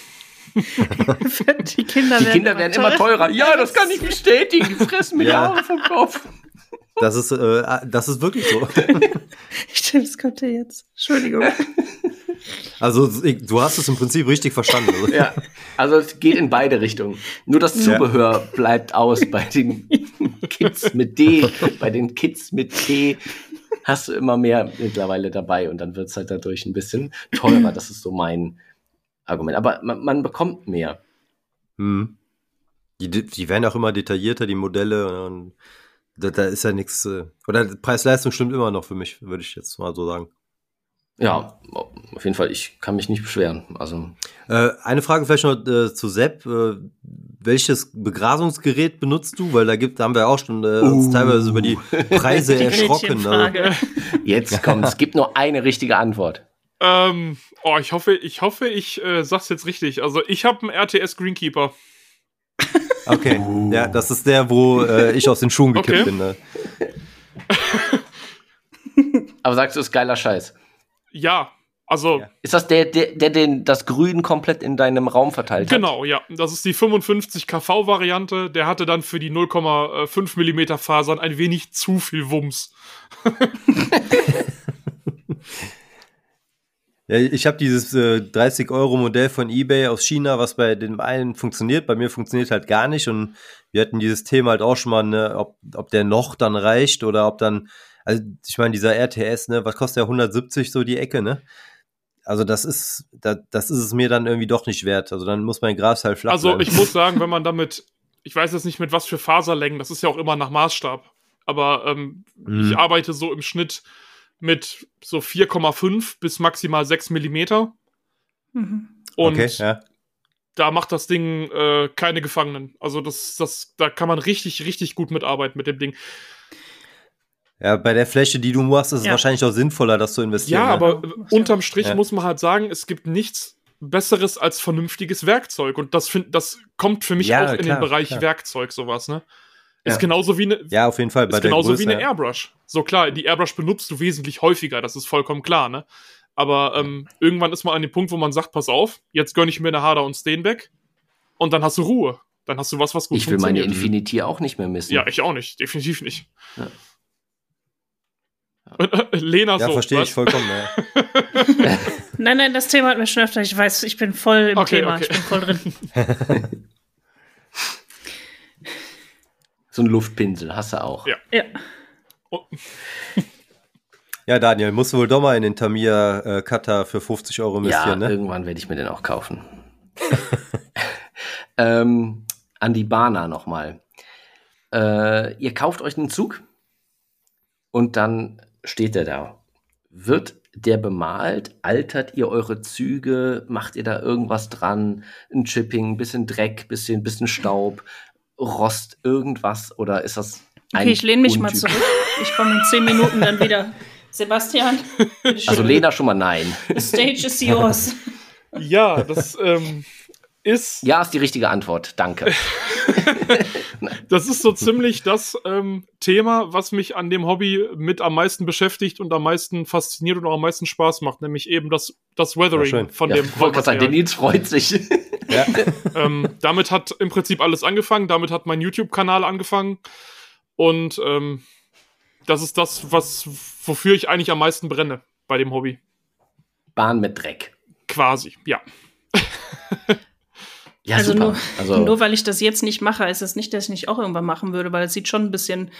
(laughs) die Kinder Die werden, Kinder werden immer teurer. Ja, das kann ich bestätigen. Die fressen mir Ja. die Haare vom Kopf. Das ist, äh, das ist wirklich so. (laughs) Stimmt, das kommt ja jetzt. Entschuldigung. (laughs) Also ich, du hast es im Prinzip richtig verstanden. Also. Ja, also es geht in beide Richtungen. Nur das Ja. Zubehör bleibt aus bei den Kids mit D, bei den Kids mit T hast du immer mehr mittlerweile dabei und dann wird's halt dadurch ein bisschen teurer. Das ist so mein Argument. Aber man, man bekommt mehr. Hm. Die, die werden auch immer detaillierter, die Modelle. Und da, da ist ja nichts. Äh, oder Preis-Leistung stimmt immer noch für mich, würde ich jetzt mal so sagen. Ja, auf jeden Fall, ich kann mich nicht beschweren. Also, Äh, eine Frage vielleicht noch äh, zu Sepp. Äh, welches Begrasungsgerät benutzt du? Weil da gibt, da haben wir auch schon äh, uns Uh. teilweise über die Preise (laughs) Die erschrocken. Also, jetzt kommt, es gibt nur eine richtige Antwort. Ähm, oh, ich hoffe, ich hoffe, ich äh, sag's jetzt richtig. Also ich habe einen RTS Greenkeeper. okay, Uh. ja, das ist der, wo äh, ich aus den Schuhen gekippt Okay. bin. Ne? (laughs) Aber sagst du, ist geiler Scheiß. Ja, also Ja. Ist das der, der, der den, das Grün komplett in deinem Raum verteilt hat? genau, ja. Das ist die 55 kV Variante. Der hatte dann für die 0,5 Millimeter Fasern ein wenig zu viel Wumms. (laughs) Ja, ich habe dieses äh, 30-Euro-Modell von eBay aus China, was bei dem einen funktioniert, bei mir funktioniert halt gar nicht. Und wir hatten dieses Thema halt auch schon mal, ne, ob, ob der noch dann reicht oder ob dann, also ich meine, dieser RTS, ne, was kostet der 170 so die Ecke, ne? Also das ist, da, das ist es mir dann irgendwie doch nicht wert. Also dann muss mein Gras halt flach Also bleiben. ich muss sagen, wenn man damit, ich weiß jetzt nicht mit was für Faserlängen, das ist ja auch immer nach Maßstab. Aber ähm, Mhm. ich arbeite so im Schnitt mit so 4,5 bis maximal 6 Millimeter. Mhm. Und okay, ja. da macht das Ding äh, keine Gefangenen. Also das, das, da kann man richtig, richtig gut mitarbeiten mit dem Ding. ja, bei der Fläche, die du machst, ist es Ja. wahrscheinlich auch sinnvoller, das zu investieren. Ja, ne? aber äh, unterm Strich Ja. muss man halt sagen, es gibt nichts Besseres als vernünftiges Werkzeug. Und das, find, das kommt für mich Ja, auch in klar, den Bereich klar. Werkzeug, sowas, ne? Ist Ja. genauso wie eine, Ja, auf jeden Fall. Bei ist genauso Größe, wie eine ja. Airbrush. So klar, die Airbrush benutzt du wesentlich häufiger, das ist vollkommen klar, ne? Aber ähm, irgendwann ist man an dem Punkt, wo man sagt, pass auf, jetzt gönn ich mir eine Harder und Steenbeck und dann hast du Ruhe. Dann hast du was, was gut Ich will meine. Infinity auch nicht mehr missen. Ja, ich auch nicht, definitiv nicht. Ja. (laughs) Lena Ja, so. verstehe ich vollkommen. Ja. (laughs) Nein, nein, das Thema hat mir schon öfter. Ich weiß, ich bin voll im Okay, Thema. okay. Ich bin voll drin. (laughs) So ein Luftpinsel hast du auch. Ja. Ja. Oh, (laughs) ja, Daniel, musst du wohl doch mal in den Tamiya äh, Cutter für 50 Euro Ja, investieren, ne? irgendwann werde ich mir den auch kaufen. (laughs) ähm, an die Bana nochmal. Äh, ihr kauft euch einen Zug und dann steht der da. Wird der bemalt? Altert ihr eure Züge? Macht ihr da irgendwas dran? Ein Chipping, bisschen Dreck, bisschen, bisschen Staub, Rost, irgendwas? Oder ist das ein Okay, ich lehne mich mal untypisch- zurück. Ich komme in zehn Minuten dann wieder. (laughs) Sebastian. Also Lena schon mal nein. the stage is yours. (laughs) Ja, das, ähm, ist. Ja, ist die richtige Antwort. Danke. (laughs) (laughs) das ist so ziemlich das ähm, Thema, was mich an dem Hobby mit am meisten beschäftigt und am meisten fasziniert und auch am meisten Spaß macht, nämlich eben das, das Weathering von ja, dem wollte sagen, der Nils freut sich. (laughs) ja. ähm, damit hat im Prinzip alles angefangen, damit hat mein YouTube-Kanal angefangen und ähm, das ist das, was, wofür ich eigentlich am meisten brenne bei dem Hobby. Bahn mit Dreck. Quasi, ja. Ja, also, super. Nur, also nur weil ich das jetzt nicht mache, heißt das nicht, dass ich nicht auch irgendwann machen würde, weil es sieht schon ein bisschen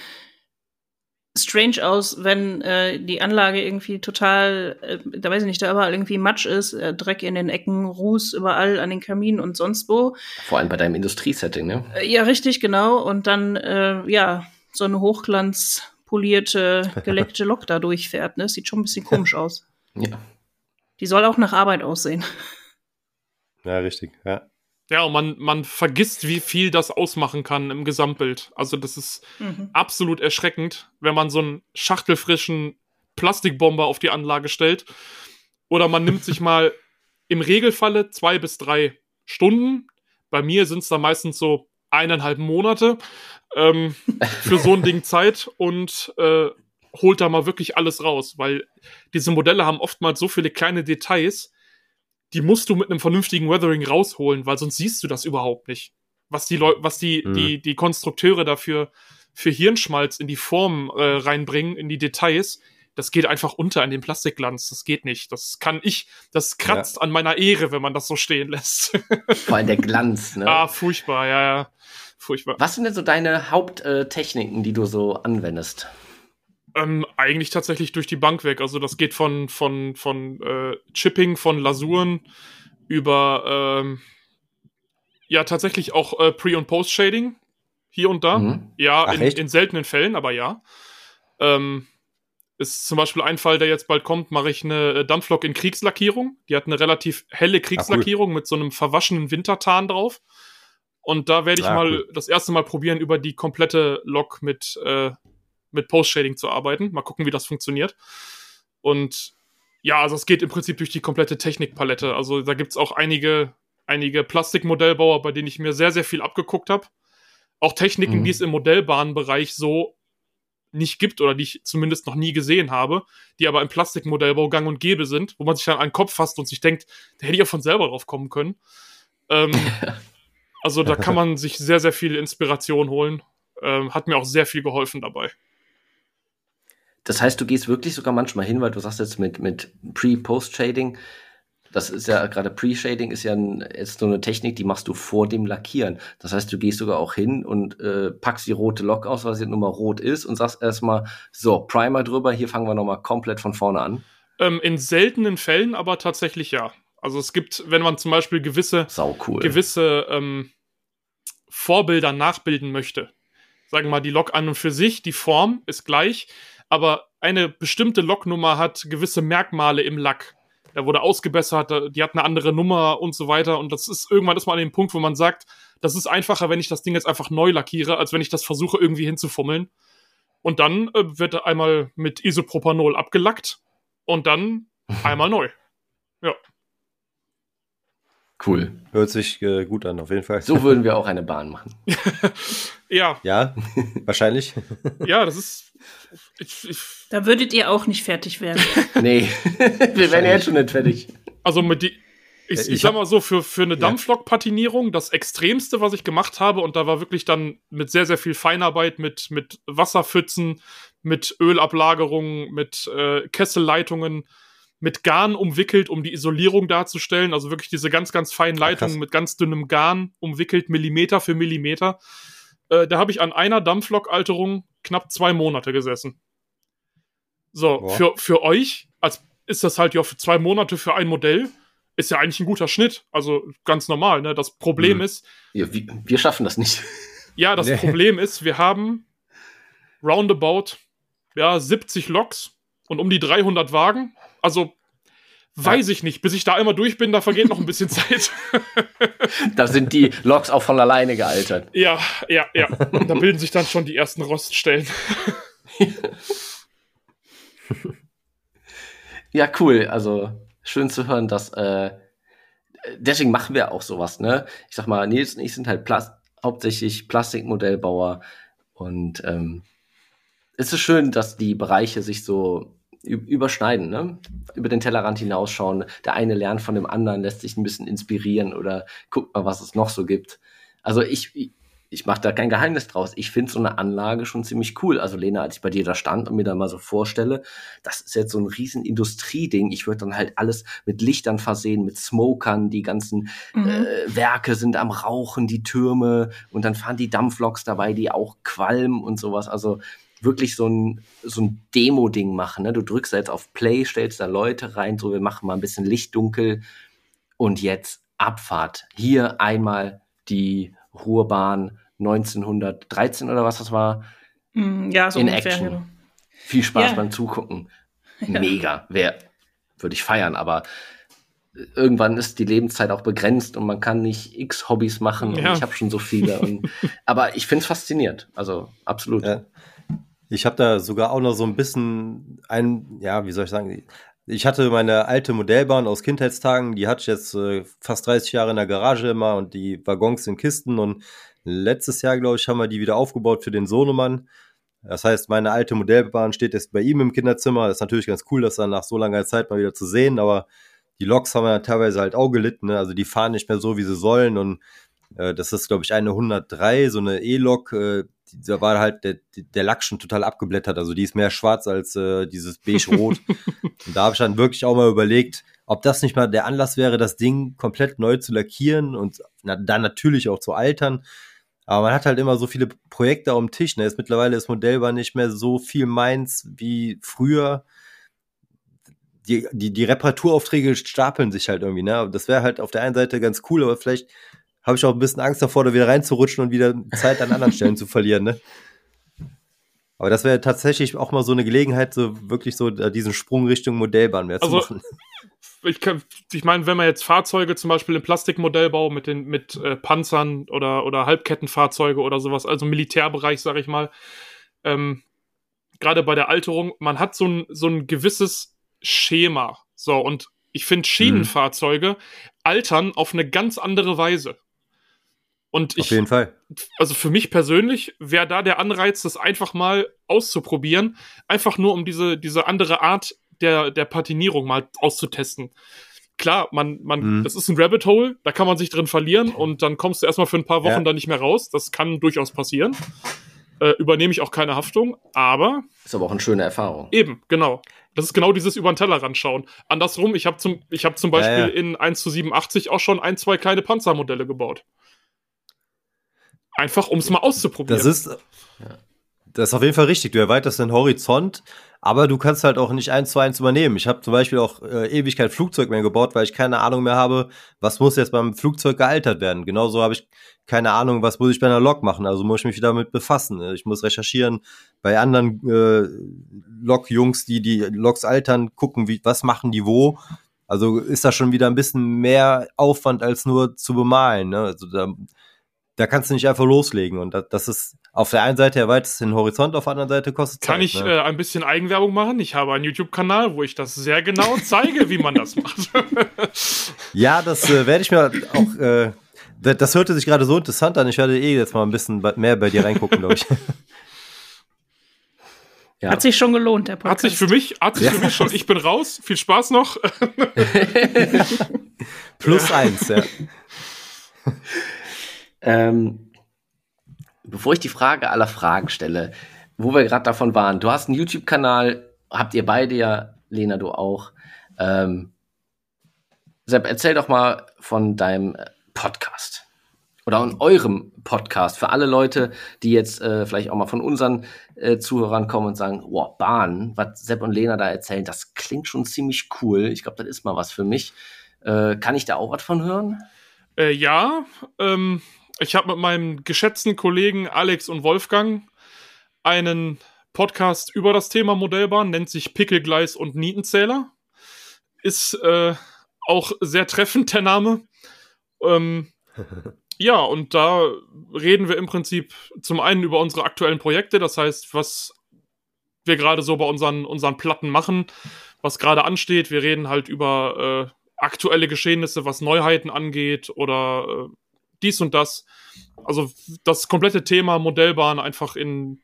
strange aus, wenn äh, die Anlage irgendwie total, äh, da weiß ich nicht, da überall irgendwie Matsch ist, äh, Dreck in den Ecken, Ruß überall an den Kaminen und sonst wo. Vor allem bei deinem Industriesetting, ne? Äh, ja, richtig, genau. Und dann, äh, ja, so eine hochglanzpolierte, (laughs) geleckte Lok da durchfährt, ne? Sieht schon ein bisschen komisch aus. Ja. Die soll auch nach Arbeit aussehen. Ja, richtig, ja. Ja, und man, man vergisst, wie viel das ausmachen kann im Gesamtbild. Also, das ist mhm. absolut erschreckend, wenn man so einen schachtelfrischen Plastikbomber auf die Anlage stellt. Oder man nimmt sich (laughs) mal im Regelfalle zwei bis drei Stunden. Bei mir sind es da meistens so eineinhalb Monate ähm, (laughs) für so ein Ding Zeit und äh, holt da mal wirklich alles raus, weil diese Modelle haben oftmals so viele kleine Details, die musst du mit einem vernünftigen Weathering rausholen, weil sonst siehst du das überhaupt nicht. Was die Leute, was die, mhm. die, die Konstrukteure dafür für Hirnschmalz in die Form äh, reinbringen, in die Details, das geht einfach unter in den Plastikglanz. Das geht nicht. Das kann ich, das kratzt ja. an meiner Ehre, wenn man das so stehen lässt. (laughs) Vor allem der Glanz, ne? Ah, furchtbar, ja, ja. Furchtbar. Was sind denn so deine Haupttechniken, die du so anwendest? Ähm, eigentlich tatsächlich durch die Bank weg. Also das geht von, von, von äh, Chipping, von Lasuren über ähm, ja tatsächlich auch äh, Pre- und Post-Shading hier und da. Mhm. Ja, Ach, in, in, seltenen Fällen, aber ja. Ähm, ist zum Beispiel ein Fall, der jetzt bald kommt, mache ich eine äh, Dampflok in Kriegslackierung. Die hat eine relativ helle Kriegslackierung Ach, cool. mit so einem verwaschenen Wintertarn drauf. Und da werde ich ah, mal cool. das erste Mal probieren, über die komplette Lok mit äh, mit Post-Shading zu arbeiten. Mal gucken, wie das funktioniert. Und ja, also es geht im Prinzip durch die komplette Technikpalette. Also da gibt es auch einige, einige Plastikmodellbauer, bei denen ich mir sehr, sehr viel abgeguckt habe. Auch Techniken, mhm. die es im Modellbahnbereich so nicht gibt oder die ich zumindest noch nie gesehen habe, die aber im Plastikmodellbau gang und gäbe sind, wo man sich dann an den Kopf fasst und sich denkt, da hätte ich ja von selber drauf kommen können. Ähm, (laughs) also da kann man sich sehr, sehr viel Inspiration holen. Ähm, hat mir auch sehr viel geholfen dabei. Das heißt, du gehst wirklich sogar manchmal hin, weil du sagst jetzt mit, mit Pre-Post-Shading, das ist ja gerade Pre-Shading ist ja ein, ist so eine Technik, die machst du vor dem Lackieren. Das heißt, du gehst sogar auch hin und äh, packst die rote Lok aus, was jetzt nun mal rot ist, und sagst erstmal, so, Primer drüber, hier fangen wir nochmal komplett von vorne an. Ähm, in seltenen Fällen aber tatsächlich ja. Also es gibt, wenn man zum Beispiel gewisse, cool. gewisse ähm, Vorbilder nachbilden möchte. Sagen wir mal, die Lok an und für sich, die Form ist gleich, aber eine bestimmte Loknummer hat gewisse Merkmale im Lack. Der wurde ausgebessert, die hat eine andere Nummer und so weiter. Und das ist irgendwann ist man an dem Punkt, wo man sagt, das ist einfacher, wenn ich das Ding jetzt einfach neu lackiere, als wenn ich das versuche, irgendwie hinzufummeln. Und dann äh, wird einmal mit Isopropanol abgelackt und dann (laughs) einmal neu. Ja. Cool. Hört sich äh, gut an, auf jeden Fall. So würden wir (laughs) auch eine Bahn machen. (laughs) ja. Ja, (laughs) wahrscheinlich. ja, das ist. Ich, ich, da würdet ihr auch nicht fertig werden. nee, wir wären ja jetzt schon nicht fertig. Also mit die. Ich, ich, ich sag mal so, für, für eine Dampflok-Patinierung, das Extremste, was ich gemacht habe, und da war wirklich dann mit sehr, sehr viel Feinarbeit, mit, mit Wasserpfützen, mit Ölablagerungen, mit äh, Kesselleitungen, mit Garn umwickelt, um die Isolierung darzustellen. Also wirklich diese ganz, ganz feinen Leitungen mit ganz dünnem Garn umwickelt, Millimeter für Millimeter. Äh, da habe ich an einer Dampflok-Alterung knapp zwei Monate gesessen. So, für, für euch als ist das halt ja für zwei Monate für ein Modell. Ist ja eigentlich ein guter Schnitt. Also ganz normal. Ne? Das Problem mhm. ist. Ja, wir, wir, schaffen das nicht. Ja, das nee. Problem ist, wir haben roundabout ja, 70 Loks und um die 300 Wagen. Also weiß ich nicht. Bis ich da einmal durch bin, da vergeht noch ein bisschen (laughs) Zeit. da sind die Loks auch von alleine gealtert. Ja, ja, ja. Da bilden sich dann schon die ersten Roststellen. (laughs) ja, cool. Also schön zu hören, dass äh, deswegen machen wir auch sowas, ne? Ich sag mal, Nils und ich sind halt Plas hauptsächlich Plastikmodellbauer und ähm, es ist schön, dass die Bereiche sich so überschneiden, ne? über den Tellerrand hinausschauen. Der eine lernt von dem anderen, lässt sich ein bisschen inspirieren oder guckt mal, was es noch so gibt. Also ich, ich mache da kein Geheimnis draus. Ich finde so eine Anlage schon ziemlich cool. Also Lena, als ich bei dir da stand und mir da mal so vorstelle, das ist jetzt so ein riesen Industrieding. Ich würde dann halt alles mit Lichtern versehen, mit Smokern, die ganzen mhm. äh, Werke sind am Rauchen, die Türme und dann fahren die Dampfloks dabei, die auch qualmen und sowas. Also wirklich so ein, so ein Demo-Ding machen. Ne? Du drückst da jetzt auf Play, stellst da Leute rein, so wir machen mal ein bisschen Licht dunkel und jetzt Abfahrt. Hier einmal die Ruhrbahn 1913 oder was das war. Mm, ja, so in ungefähr, Action. Genau. Viel Spaß ja. beim Zugucken. (laughs) Ja. Mega. Wer würde ich feiern, aber irgendwann ist die Lebenszeit auch begrenzt und man kann nicht x Hobbys machen ja. und ich habe schon so viele. Und, (laughs) aber ich finde es faszinierend. Also absolut. Ja. Ich habe da sogar auch noch so ein bisschen ein, ja, wie soll ich sagen, ich hatte meine alte Modellbahn aus Kindheitstagen, die hatte ich jetzt äh, fast 30 Jahre in der Garage immer und die Waggons in Kisten und letztes Jahr, glaube ich, haben wir die wieder aufgebaut für den Sohnemann. Das heißt, meine alte Modellbahn steht jetzt bei ihm im Kinderzimmer. Das ist natürlich ganz cool, das dann nach so langer Zeit mal wieder zu sehen, aber die Loks haben ja teilweise halt auch gelitten, ne? also die fahren nicht mehr so, wie sie sollen und äh, das ist, glaube ich, eine 103, so eine E-Lok, äh, da war halt der, der Lack schon total abgeblättert. Also die ist mehr schwarz als äh, dieses beige-rot. (laughs) und da habe ich dann wirklich auch mal überlegt, ob das nicht mal der Anlass wäre, das Ding komplett neu zu lackieren und na, dann natürlich auch zu altern. Aber man hat halt immer so viele Projekte auf dem Tisch. Ne? Jetzt mittlerweile ist Modellbahn nicht mehr so viel meins wie früher. Die, die, die Reparaturaufträge stapeln sich halt irgendwie. Ne? Das wäre halt auf der einen Seite ganz cool, aber vielleicht habe ich auch ein bisschen Angst davor, da wieder reinzurutschen und wieder Zeit an anderen Stellen zu verlieren. Ne? Aber das wäre tatsächlich auch mal so eine Gelegenheit, so wirklich so diesen Sprung Richtung Modellbahn mehr also, zu machen. (laughs) Ich, ich meine, wenn man jetzt Fahrzeuge zum Beispiel im Plastikmodellbau mit den mit äh, Panzern oder oder Halbkettenfahrzeuge oder sowas, also Militärbereich, sage ich mal, ähm, gerade bei der Alterung, man hat so ein so ein gewisses Schema, so und ich finde Schienenfahrzeuge mhm. altern auf eine ganz andere Weise. Und ich, Auf jeden Fall. Also für mich persönlich wäre da der Anreiz, das einfach mal auszuprobieren, einfach nur um diese, diese andere Art der, der Patinierung mal auszutesten. Klar, man, man, mhm. das ist ein Rabbit Hole, da kann man sich drin verlieren und dann kommst du erstmal für ein paar Wochen ja. da nicht mehr raus. Das kann durchaus passieren. Äh, übernehme ich auch keine Haftung, aber. Ist aber auch eine schöne Erfahrung. Eben, genau. Das ist genau dieses über den Tellerrand schauen. Andersrum, ich habe zum, hab zum Beispiel ja, ja. in 1 zu 87 auch schon ein, zwei kleine Panzermodelle gebaut. Einfach, um es mal auszuprobieren. Das ist, das ist auf jeden Fall richtig. Du erweiterst den Horizont, aber du kannst halt auch nicht eins zu eins übernehmen. Ich habe zum Beispiel auch äh, ewig kein Flugzeug mehr gebaut, weil ich keine Ahnung mehr habe, was muss jetzt beim Flugzeug gealtert werden. Genauso habe ich keine Ahnung, was muss ich bei einer Lok machen. Also muss ich mich wieder damit befassen. Ich muss recherchieren bei anderen äh, Lok-Jungs, die die Loks altern, gucken, wie, was machen die wo. Also ist da schon wieder ein bisschen mehr Aufwand als nur zu bemalen. Ne? Also da da kannst du nicht einfach loslegen. Und das, ist auf der einen Seite erweitert den Horizont, auf der anderen Seite kostet es Kann Zeit, ich ne? äh, ein bisschen Eigenwerbung machen? Ich habe einen YouTube-Kanal, wo ich das sehr genau zeige, wie man das macht. (laughs) ja, das äh, werde ich mir auch. Äh, das hörte sich gerade so interessant an. Ich werde eh jetzt mal ein bisschen mehr bei dir reingucken, glaube ich. (laughs) Ja. Hat sich schon gelohnt, der Podcast. Hat sich für mich, hat sich ja. für mich schon. Ich bin raus. Viel Spaß noch. (laughs) Plus eins, ja. Ähm, bevor ich die Frage aller Fragen stelle, wo wir gerade davon waren, du hast einen YouTube-Kanal, habt ihr beide ja, Lena, du auch. Ähm, Sepp, erzähl doch mal von deinem Podcast oder in eurem Podcast für alle Leute, die jetzt äh, vielleicht auch mal von unseren äh, Zuhörern kommen und sagen, wow, Bahn, was Sepp und Lena da erzählen, das klingt schon ziemlich cool. Ich glaube, das ist mal was für mich. Äh, kann ich da auch was von hören? Äh, ja, ähm, ich habe mit meinem geschätzten Kollegen Alex und Wolfgang einen Podcast über das Thema Modellbahn, nennt sich Pickelgleis und Nietenzähler. Ist äh, auch sehr treffend der Name. Ähm, (laughs) ja, und da reden wir im Prinzip zum einen über unsere aktuellen Projekte, das heißt, was wir gerade so bei unseren, unseren Platten machen, was gerade ansteht. Wir reden halt über äh, aktuelle Geschehnisse, was Neuheiten angeht oder äh, dies und das. Also das komplette Thema Modellbahn einfach in.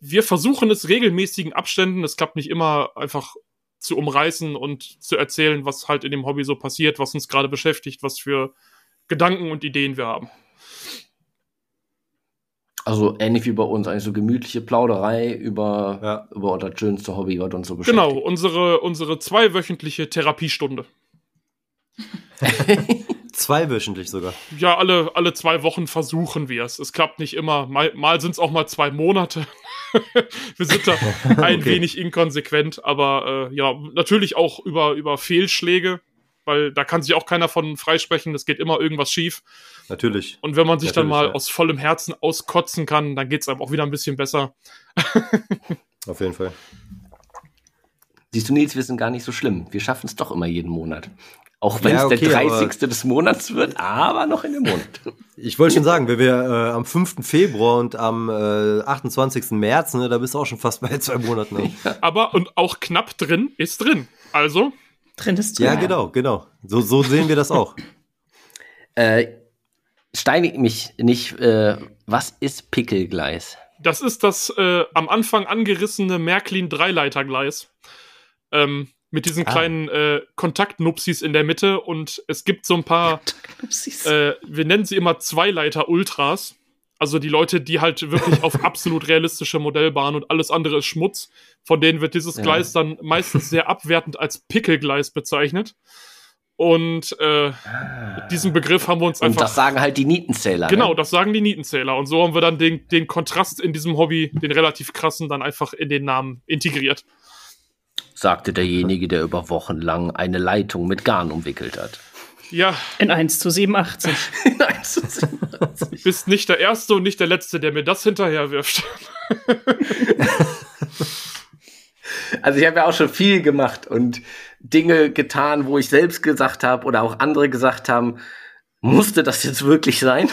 Wir versuchen es regelmäßigen Abständen. Es klappt nicht immer einfach zu umreißen und zu erzählen, was halt in dem Hobby so passiert, was uns gerade beschäftigt, was für Gedanken und Ideen wir haben. Also ähnlich wie bei uns, eigentlich so gemütliche Plauderei über, ja. über das schönste Hobby, was uns so beschäftigt. Genau, unsere, unsere zweiwöchentliche Therapiestunde. (laughs) Zweiwöchentlich sogar. Ja, alle, alle zwei Wochen versuchen wir es. Es klappt nicht immer. Mal, mal sind es auch mal zwei Monate. (laughs) wir sind da (laughs) ein okay. wenig inkonsequent, aber äh, ja, natürlich auch über, über Fehlschläge, weil da kann sich auch keiner von freisprechen. Es geht immer irgendwas schief. Natürlich. Und wenn man sich Natürlich, dann mal ja. aus vollem Herzen auskotzen kann, dann geht es einem auch wieder ein bisschen besser. (laughs) Auf jeden Fall. Siehst du, Nils, wir sind gar nicht so schlimm. Wir schaffen es doch immer jeden Monat. Auch wenn Ja, es okay, der aber- 30. des Monats wird, aber noch in dem Monat. (laughs) Ich wollte schon sagen, wenn wir äh, am 5. Februar und am äh, 28. März, ne, da bist du auch schon fast bei zwei Monaten. Ne? (laughs) Aber und auch knapp drin ist drin. Also, Drin ist Ja, drin. genau, genau. So, so sehen wir das auch. (laughs) Äh, steinig mich nicht, äh, was ist Pickelgleis? das ist das äh, am Anfang angerissene Märklin-Dreileitergleis. Ähm, mit diesen Ah. kleinen äh, Kontaktnupsis in der Mitte und es gibt so ein paar äh, wir nennen sie immer Zweileiter-Ultras. Also die Leute, die halt wirklich auf (laughs) absolut realistische Modellbahnen und alles andere ist Schmutz. Von denen wird dieses Ja. Gleis dann meistens sehr abwertend als Pickelgleis bezeichnet. Und äh, mit diesem Begriff haben wir uns Und einfach. das sagen halt die Nietenzähler. genau, Ne? das sagen die Nietenzähler. Und so haben wir dann den, den Kontrast in diesem Hobby, den relativ krassen, dann einfach in den Namen integriert. Sagte derjenige, der über Wochen lang eine Leitung mit Garn umwickelt hat. Ja, In 1 zu 87. Nein, das ist- bist nicht der Erste und nicht der Letzte, der mir das hinterherwirft. (laughs) Also ich habe ja auch schon viel gemacht und Dinge getan, wo ich selbst gesagt habe oder auch andere gesagt haben, musste das jetzt wirklich sein?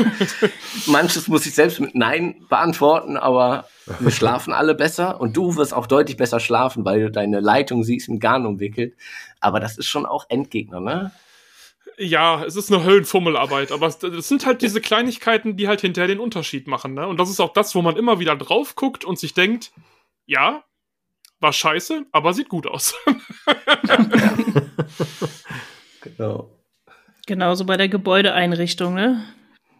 (laughs) Manches muss ich selbst mit Nein beantworten, aber wir schlafen alle besser und du wirst auch deutlich besser schlafen, weil du deine Leitung siehst mit Garn umwickelt. Aber das ist schon auch Endgegner, ne? Ja, es ist eine Höllenfummelarbeit, aber es, das sind halt diese Kleinigkeiten, die halt hinterher den Unterschied machen, ne? Und das ist auch das, wo man immer wieder drauf guckt und sich denkt, ja, war scheiße, aber sieht gut aus. (laughs) Genau. Genauso bei der Gebäudeeinrichtung, ne?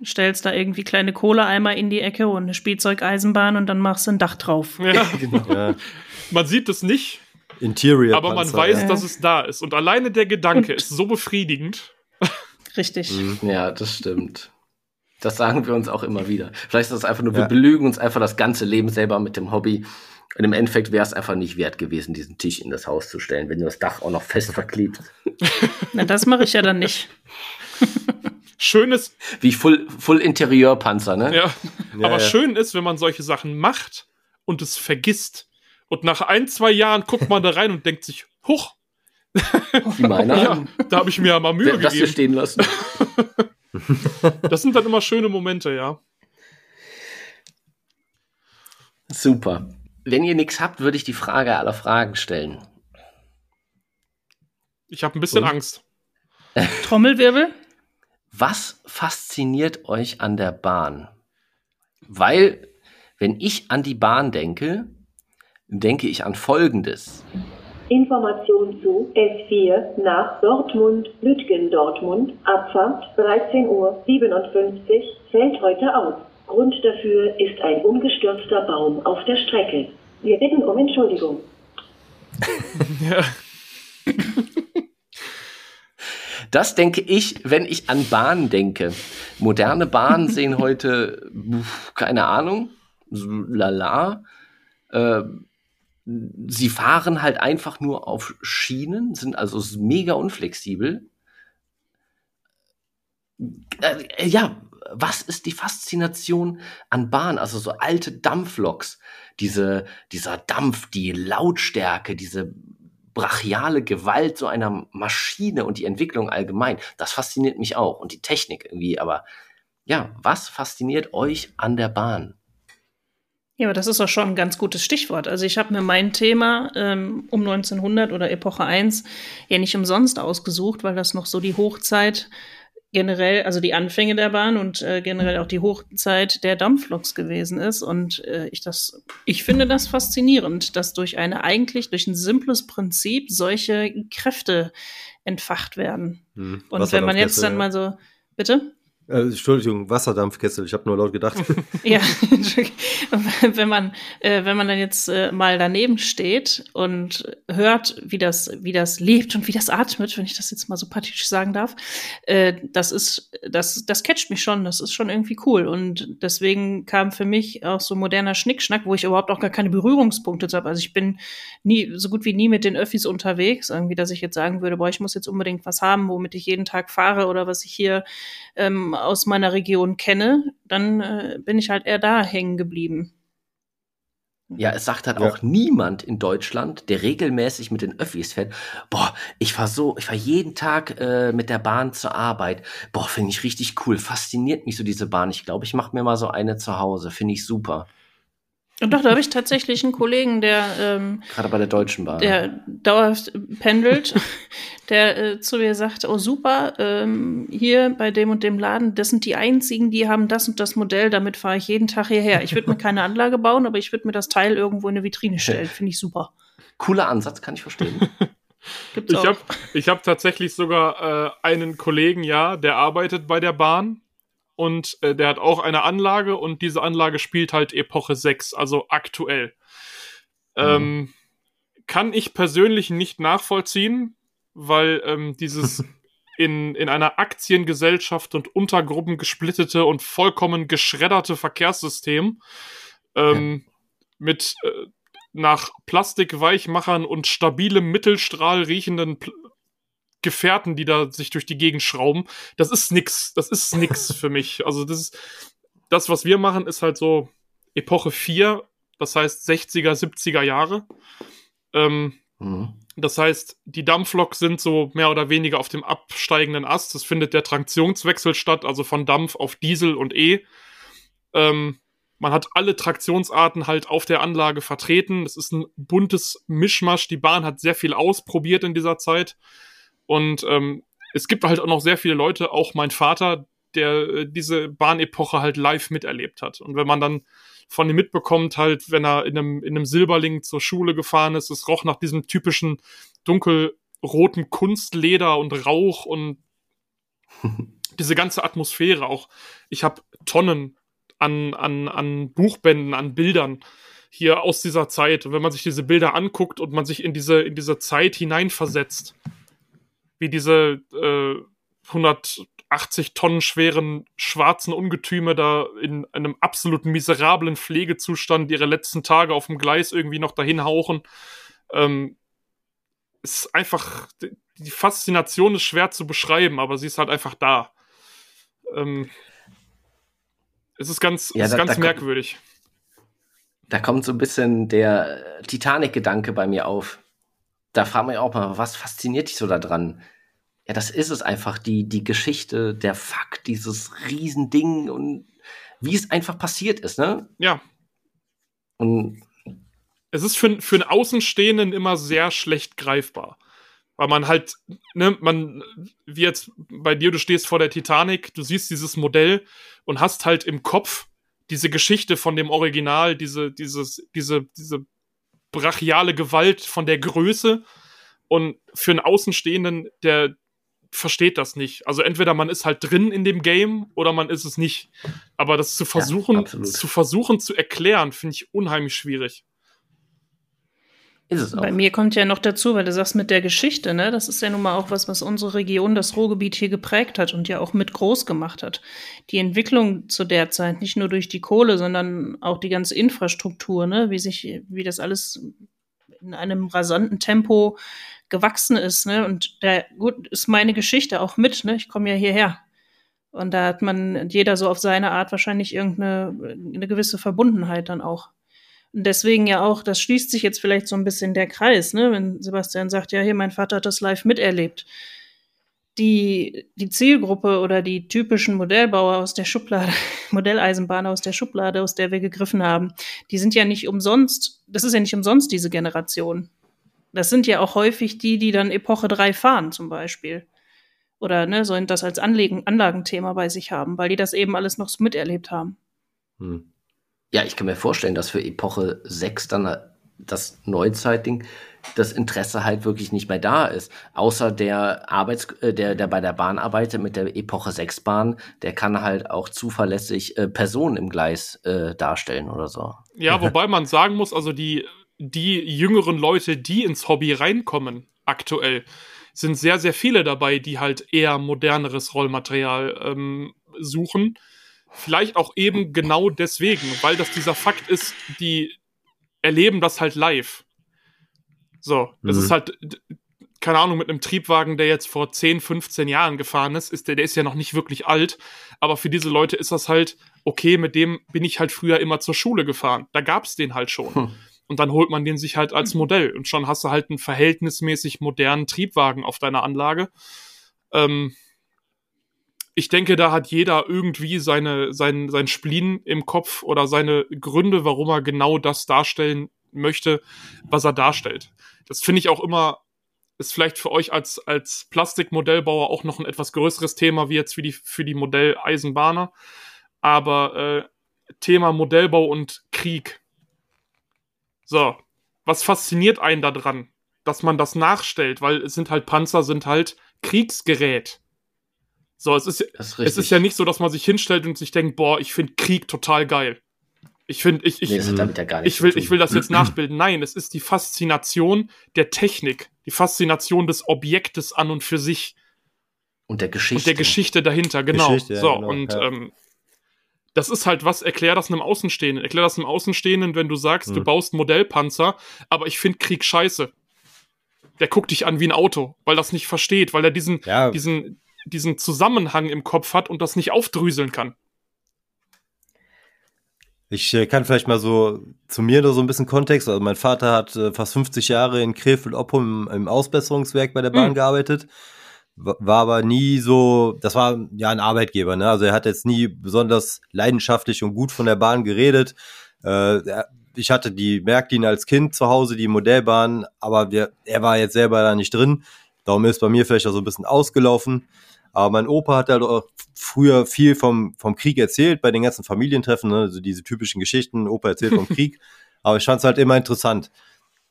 Du stellst da irgendwie kleine Kohleeimer in die Ecke und eine Spielzeugeisenbahn und dann machst du ein Dach drauf. ja, Ja. (laughs) man sieht es nicht, Interior. aber man weiß, ja. dass es da ist. Und alleine der Gedanke Und- ist so befriedigend. Richtig. Ja, das stimmt. Das sagen wir uns auch immer wieder. Vielleicht ist das einfach nur, wir Ja. belügen uns einfach das ganze Leben selber mit dem Hobby. Und im Endeffekt wäre es einfach nicht wert gewesen, diesen Tisch in das Haus zu stellen, wenn du das Dach auch noch fest verklebt. (laughs) Na, das mache ich ja dann nicht. (laughs) Schön ist, Wie Full, Full Interieurpanzer, ne? ja, Ja, aber ja. schön ist, wenn man solche Sachen macht und es vergisst. Und nach ein, zwei Jahren guckt man da rein und denkt sich, huch, Wie meiner. (laughs) ja, da habe ich mir ja mal Mühe Wer das hier gegeben. stehen lassen. Das sind dann immer schöne Momente, ja. Super. Wenn ihr nichts habt, würde ich die Frage aller Fragen stellen. Ich habe ein bisschen Und? Angst. (laughs) Trommelwirbel? Was fasziniert euch an der Bahn? Weil, wenn ich an die Bahn denke, denke ich an Folgendes. Information zu S4 nach Dortmund, Lütgen-Dortmund, Abfahrt 13.57 Uhr, fällt heute aus. Grund dafür ist ein umgestürzter Baum auf der Strecke. Wir bitten um Entschuldigung. Ja. (laughs) Das denke ich, wenn ich an Bahnen denke. Moderne Bahnen (laughs) sehen heute, keine Ahnung, lala. Äh, sie fahren halt einfach nur auf Schienen, sind also mega unflexibel. Äh, ja, was ist die Faszination an Bahnen? Also so alte Dampfloks, diese, dieser Dampf, die Lautstärke, diese brachiale Gewalt so einer Maschine und die Entwicklung allgemein, das fasziniert mich auch und die Technik irgendwie. Aber ja, was fasziniert euch an der Bahn? Ja, aber das ist doch schon ein ganz gutes Stichwort. Also ich habe mir mein Thema ähm, um 1900 oder Epoche 1 ja nicht umsonst ausgesucht, weil das noch so die Hochzeit generell, also die Anfänge der Bahn und äh, generell auch die Hochzeit der Dampfloks gewesen ist. Und äh, ich das, ich finde das faszinierend, dass durch eine eigentlich, durch ein simples Prinzip solche Kräfte entfacht werden. Hm. Und wenn man jetzt dann mal so, bitte? Äh, Entschuldigung, Wasserdampfkessel, ich habe nur laut gedacht. (laughs) ja, (laughs) wenn man, äh, wenn man dann jetzt äh, mal daneben steht und hört, wie das, wie das lebt und wie das atmet, wenn ich das jetzt mal so pathetisch sagen darf, äh, das ist, das, das catcht mich schon, das ist schon irgendwie cool. Und deswegen kam für mich auch so moderner Schnickschnack, wo ich überhaupt auch gar keine Berührungspunkte habe. Also ich bin nie, so gut wie nie mit den Öffis unterwegs, irgendwie, dass ich jetzt sagen würde, boah, ich muss jetzt unbedingt was haben, womit ich jeden Tag fahre oder was ich hier ähm, aus meiner Region kenne, dann äh, bin ich halt eher da hängen geblieben. Ja, es sagt halt ja. auch niemand in Deutschland, der regelmäßig mit den Öffis fährt, boah, ich fahr so, ich fahr jeden Tag äh, mit der Bahn zur Arbeit. Boah, finde ich richtig cool. Fasziniert mich so diese Bahn. Ich glaube, ich mache mir mal so eine zu Hause. Finde ich super. Und doch, da habe ich tatsächlich einen Kollegen, der ähm, gerade bei der Deutschen Bahn, der dauerhaft pendelt, (laughs) der äh, zu mir sagt: Oh super, ähm, hier bei dem und dem Laden, das sind die einzigen, die haben das und das Modell. Damit fahre ich jeden Tag hierher. Ich würde mir keine Anlage bauen, aber ich würde mir das Teil irgendwo in eine Vitrine stellen. Finde ich super. Cooler Ansatz, kann ich verstehen. (laughs) Gibt's ich habe ich hab tatsächlich sogar äh, einen Kollegen, ja, der arbeitet bei der Bahn und äh, der hat auch eine Anlage und diese Anlage spielt halt Epoche 6, also aktuell. Mhm. Ähm, kann ich persönlich nicht nachvollziehen, weil ähm, dieses (laughs) in, in einer Aktiengesellschaft und Untergruppen gesplittete und vollkommen geschredderte Verkehrssystem ähm, ja. mit äh, nach Plastikweichmachern und stabilem Mittelstrahl riechenden Pl Gefährten, die da sich durch die Gegend schrauben. Das ist nix. Das ist nix (laughs) für mich. Also das ist, das, was wir machen, ist halt so Epoche 4, das heißt 60er, 70er Jahre. Ähm, mhm. Das heißt, die Dampflok sind so mehr oder weniger auf dem absteigenden Ast. Es findet der Traktionswechsel statt, also von Dampf auf Diesel und E. Ähm, man hat alle Traktionsarten halt auf der Anlage vertreten. Es ist ein buntes Mischmasch. Die Bahn hat sehr viel ausprobiert in dieser Zeit. Und ähm, es gibt halt auch noch sehr viele Leute, auch mein Vater, der äh, diese Bahnepoche halt live miterlebt hat. Und wenn man dann von ihm mitbekommt, halt, wenn er in einem, in einem Silberling zur Schule gefahren ist, es roch nach diesem typischen dunkelroten Kunstleder und Rauch und (laughs) diese ganze Atmosphäre auch. Ich habe Tonnen an, an, an Buchbänden, an Bildern hier aus dieser Zeit. Und wenn man sich diese Bilder anguckt und man sich in diese, in diese Zeit hineinversetzt, wie diese äh, 180 Tonnen schweren schwarzen Ungetüme da in einem absolut miserablen Pflegezustand ihre letzten Tage auf dem Gleis irgendwie noch dahin hauchen. Ähm, ist einfach, die Faszination ist schwer zu beschreiben, aber sie ist halt einfach da. Ähm, es ist ganz, ja, es ist da, ganz da merkwürdig. da kommt so ein bisschen der Titanic-Gedanke bei mir auf da fragt man ja auch mal, was fasziniert dich so daran? Ja, das ist es einfach, die, die Geschichte, der Fakt, dieses Riesending und wie es einfach passiert ist, ne? Ja. Und es ist für, für einen Außenstehenden immer sehr schlecht greifbar. Weil man halt, ne, man, wie jetzt bei dir, du stehst vor der Titanic, du siehst dieses Modell und hast halt im Kopf diese Geschichte von dem Original, diese, dieses, diese, diese brachiale Gewalt von der Größe. Und für einen Außenstehenden, der versteht das nicht. Also entweder man ist halt drin in dem Game oder man ist es nicht. Aber das zu versuchen, ja, zu versuchen zu erklären, finde ich unheimlich schwierig. Ist es auch. Bei mir kommt ja noch dazu, weil du sagst mit der Geschichte, ne? Das ist ja nun mal auch was, was unsere Region, das Ruhrgebiet hier geprägt hat und ja auch mit groß gemacht hat. Die Entwicklung zu der Zeit, nicht nur durch die Kohle, sondern auch die ganze Infrastruktur, ne? Wie sich, wie das alles in einem rasanten Tempo gewachsen ist, ne? Und da, gut, ist meine Geschichte auch mit, ne? Ich komme ja hierher. Und da hat man jeder so auf seine Art wahrscheinlich irgendeine eine gewisse Verbundenheit dann auch. Und deswegen ja auch, das schließt sich jetzt vielleicht so ein bisschen der Kreis, ne? wenn Sebastian sagt, ja, hier, mein Vater hat das live miterlebt. die, die Zielgruppe oder die typischen Modellbauer aus der Schublade, (laughs) Modelleisenbahner aus der Schublade, aus der wir gegriffen haben, die sind ja nicht umsonst, das ist ja nicht umsonst diese Generation. Das sind ja auch häufig die, die dann Epoche 3 fahren, zum Beispiel. Oder ne, sollen das als Anlegen, Anlagenthema bei sich haben, weil die das eben alles noch so miterlebt haben. Hm. Ja, ich kann mir vorstellen, dass für Epoche 6 dann das Neuzeitding das Interesse halt wirklich nicht mehr da ist. Außer der Arbeits, äh, der, der bei der Bahn arbeitet mit der Epoche 6 Bahn, der kann halt auch zuverlässig äh, Personen im Gleis äh, darstellen oder so. Ja, wobei man sagen muss, also die, die jüngeren Leute, die ins Hobby reinkommen, aktuell, sind sehr, sehr viele dabei, die halt eher moderneres Rollmaterial ähm, suchen. Vielleicht auch eben genau deswegen, weil das dieser Fakt ist, die erleben das halt live. So, das mhm. ist halt, keine Ahnung, mit einem Triebwagen, der jetzt vor 10, 15 Jahren gefahren ist, ist der, der ist ja noch nicht wirklich alt, aber für diese Leute ist das halt, okay, mit dem bin ich halt früher immer zur Schule gefahren. Da gab's den halt schon. Hm. Und dann holt man den sich halt als Modell. Und schon hast du halt einen verhältnismäßig modernen Triebwagen auf deiner Anlage. Ähm, ich denke, da hat jeder irgendwie seine, sein, sein Spleen im Kopf oder seine Gründe, warum er genau das darstellen möchte, was er darstellt. Das finde ich auch immer, ist vielleicht für euch als, als Plastikmodellbauer auch noch ein etwas größeres Thema, wie jetzt für die, für die Modelleisenbahner. Aber äh, Thema Modellbau und Krieg. So, was fasziniert einen da dran? Dass man das nachstellt, weil es sind halt Panzer, sind halt Kriegsgerät. So, es ist, ist es ist ja nicht so, dass man sich hinstellt und sich denkt, boah, ich finde Krieg total geil. Ich finde, ich, ich, nee, ja ich, will, ich will das jetzt nachbilden. Nein, es ist die Faszination der Technik, die Faszination des Objektes an und für sich. Und der Geschichte. Und der Geschichte dahinter, genau. Geschichte, ja, so, genau, und ja. ähm, das ist halt was, erklär das einem Außenstehenden. Erklär das einem Außenstehenden, wenn du sagst, hm. du baust Modellpanzer, aber ich finde Krieg scheiße. Der guckt dich an wie ein Auto, weil das nicht versteht, weil er diesen, ja. diesen, diesen Zusammenhang im Kopf hat und das nicht aufdrüseln kann. Ich äh, kann vielleicht mal so zu mir nur so ein bisschen Kontext. Also mein Vater hat äh, fast 50 Jahre in Krefeld-Oppum im, im, Ausbesserungswerk bei der Bahn mhm. gearbeitet. War aber nie so, das war ja ein Arbeitgeber, ne? Also er hat jetzt nie besonders leidenschaftlich und gut von der Bahn geredet. Äh, ich hatte die Märklin als Kind zu Hause, die Modellbahn, aber wir, er war jetzt selber da nicht drin. Darum ist bei mir vielleicht auch so ein bisschen ausgelaufen. Aber mein Opa hat halt auch früher viel vom, vom Krieg erzählt, bei den ganzen Familientreffen, ne? also diese typischen Geschichten, Opa erzählt vom (laughs) Krieg. Aber ich fand es halt immer interessant.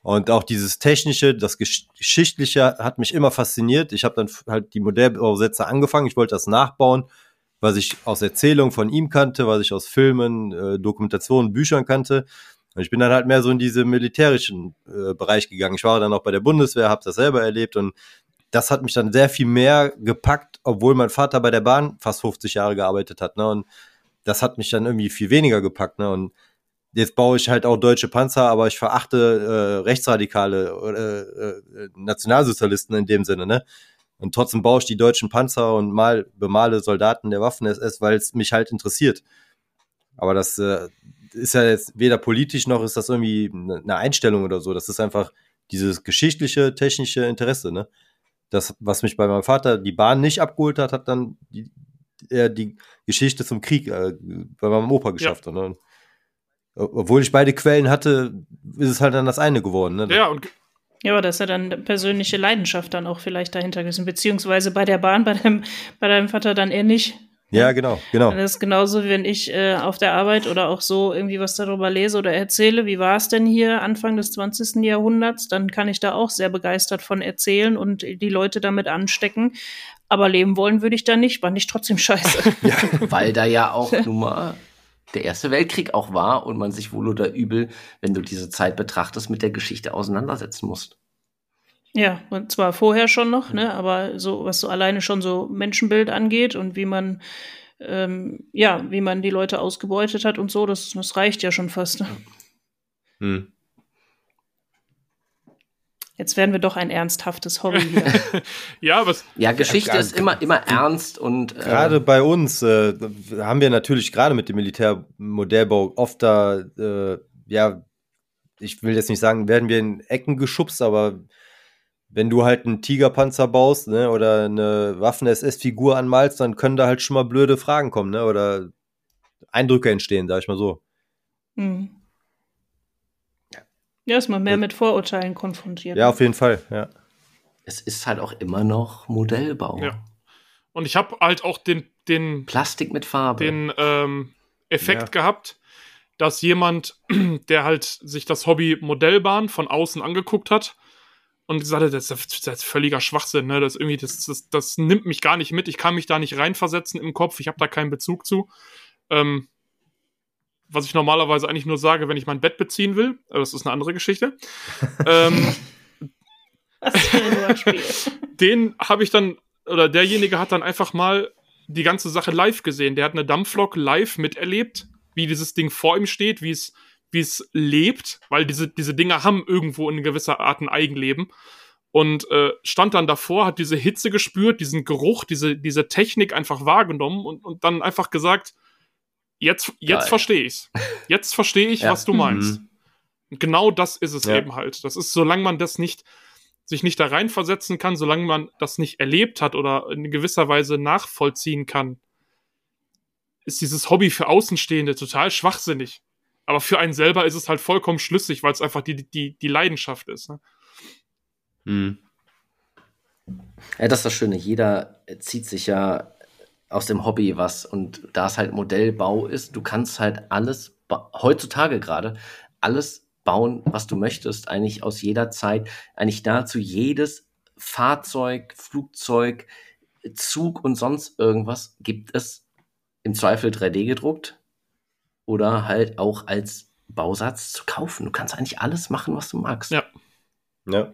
Und auch dieses Technische, das Geschichtliche hat mich immer fasziniert. Ich habe dann halt die Modellbausätze angefangen. Ich wollte das nachbauen, was ich aus Erzählungen von ihm kannte, was ich aus Filmen, äh, Dokumentationen, Büchern kannte. Und ich bin dann halt mehr so in diese militärischen äh, Bereich gegangen. Ich war dann auch bei der Bundeswehr, habe das selber erlebt und das hat mich dann sehr viel mehr gepackt, obwohl mein Vater bei der Bahn fast 50 Jahre gearbeitet hat. Ne? Und das hat mich dann irgendwie viel weniger gepackt. Ne? Und jetzt baue ich halt auch deutsche Panzer, aber ich verachte äh, rechtsradikale äh, äh, Nationalsozialisten in dem Sinne. Ne? Und trotzdem baue ich die deutschen Panzer und mal bemale Soldaten der Waffen-SS, weil es mich halt interessiert. Aber das äh, ist ja jetzt weder politisch noch ist das irgendwie eine Einstellung oder so. Das ist einfach dieses geschichtliche, technische Interesse, ne? das, was mich bei meinem Vater die Bahn nicht abgeholt hat, hat dann die, er die Geschichte zum Krieg äh, bei meinem Opa geschafft. Ja. Ne? Obwohl ich beide Quellen hatte, ist es halt dann das eine geworden. Ne? Ja, und ja, aber das ist ja dann persönliche Leidenschaft dann auch vielleicht dahinter gewesen, beziehungsweise bei der Bahn, bei deinem, bei deinem Vater dann eher nicht. Ja, genau, genau. Das ist genauso, wenn ich äh, auf der Arbeit oder auch so irgendwie was darüber lese oder erzähle, wie war es denn hier Anfang des 20. Jahrhunderts, dann kann ich da auch sehr begeistert von erzählen und die Leute damit anstecken. Aber leben wollen würde ich da nicht, fand ich trotzdem scheiße. (laughs) ja, weil da ja auch nun mal der Erste Weltkrieg auch war und man sich wohl oder übel, wenn du diese Zeit betrachtest, mit der Geschichte auseinandersetzen musst. Ja, und zwar vorher schon noch, ne, aber so, was so alleine schon so Menschenbild angeht und wie man, ähm, ja, wie man die Leute ausgebeutet hat und so, das, das reicht ja schon fast. Ne? Hm. Jetzt werden wir doch ein ernsthaftes Hobby hier. (laughs) ja, was? Ja, Geschichte ja, ist immer, immer ernst und. Äh gerade bei uns äh, haben wir natürlich gerade mit dem Militärmodellbau oft da, äh, ja, ich will jetzt nicht sagen, werden wir in Ecken geschubst, aber wenn du halt einen Tigerpanzer baust, ne, oder eine Waffen-SS-Figur anmalst, dann können da halt schon mal blöde Fragen kommen, ne, oder Eindrücke entstehen, sag ich mal so. Hm. Ja, ist man mehr mit Vorurteilen konfrontiert. Ja, auf jeden Fall, ja. Es ist halt auch immer noch Modellbau. Ja. Und ich habe halt auch den, den, Plastik mit Farbe. den ähm, Effekt Ja. gehabt, dass jemand, (clears throat) der halt sich das Hobby Modellbahn von außen angeguckt hat und gesagt hat, das ist, das ist völliger Schwachsinn, ne? Das irgendwie, das, das, das nimmt mich gar nicht mit, ich kann mich da nicht reinversetzen im Kopf, ich habe da keinen Bezug zu. Ähm, was ich normalerweise eigentlich nur sage, wenn ich mein Bett beziehen will, aber das ist eine andere Geschichte. (laughs) ähm, (laughs) den habe ich dann, oder derjenige hat dann einfach mal die ganze Sache live gesehen. Der hat eine Dampflok live miterlebt, wie dieses Ding vor ihm steht, wie es, wie es lebt, weil diese, diese Dinger haben irgendwo in gewisser Art ein Eigenleben. Und äh, stand dann davor, hat diese Hitze gespürt, diesen Geruch, diese, diese Technik einfach wahrgenommen und, und dann einfach gesagt, jetzt, jetzt verstehe ich's. Jetzt verstehe ich, (laughs) Ja. was du meinst. Mhm. Und genau das ist es Ja. eben halt. Das ist, solange man das nicht, sich nicht da reinversetzen kann, solange man das nicht erlebt hat oder in gewisser Weise nachvollziehen kann, ist dieses Hobby für Außenstehende total schwachsinnig. Aber für einen selber ist es halt vollkommen schlüssig, weil es einfach die, die, die Leidenschaft ist. Ne? Mhm. Ja, das ist das Schöne. Jeder zieht sich ja aus dem Hobby was. Und da es halt Modellbau ist, du kannst halt alles, heutzutage gerade, alles bauen, was du möchtest. Eigentlich aus jeder Zeit. Eigentlich nahezu jedes Fahrzeug, Flugzeug, Zug und sonst irgendwas gibt es im Zweifel 3D gedruckt oder halt auch als Bausatz zu kaufen. Du kannst eigentlich alles machen, was du magst. Ja. Ja.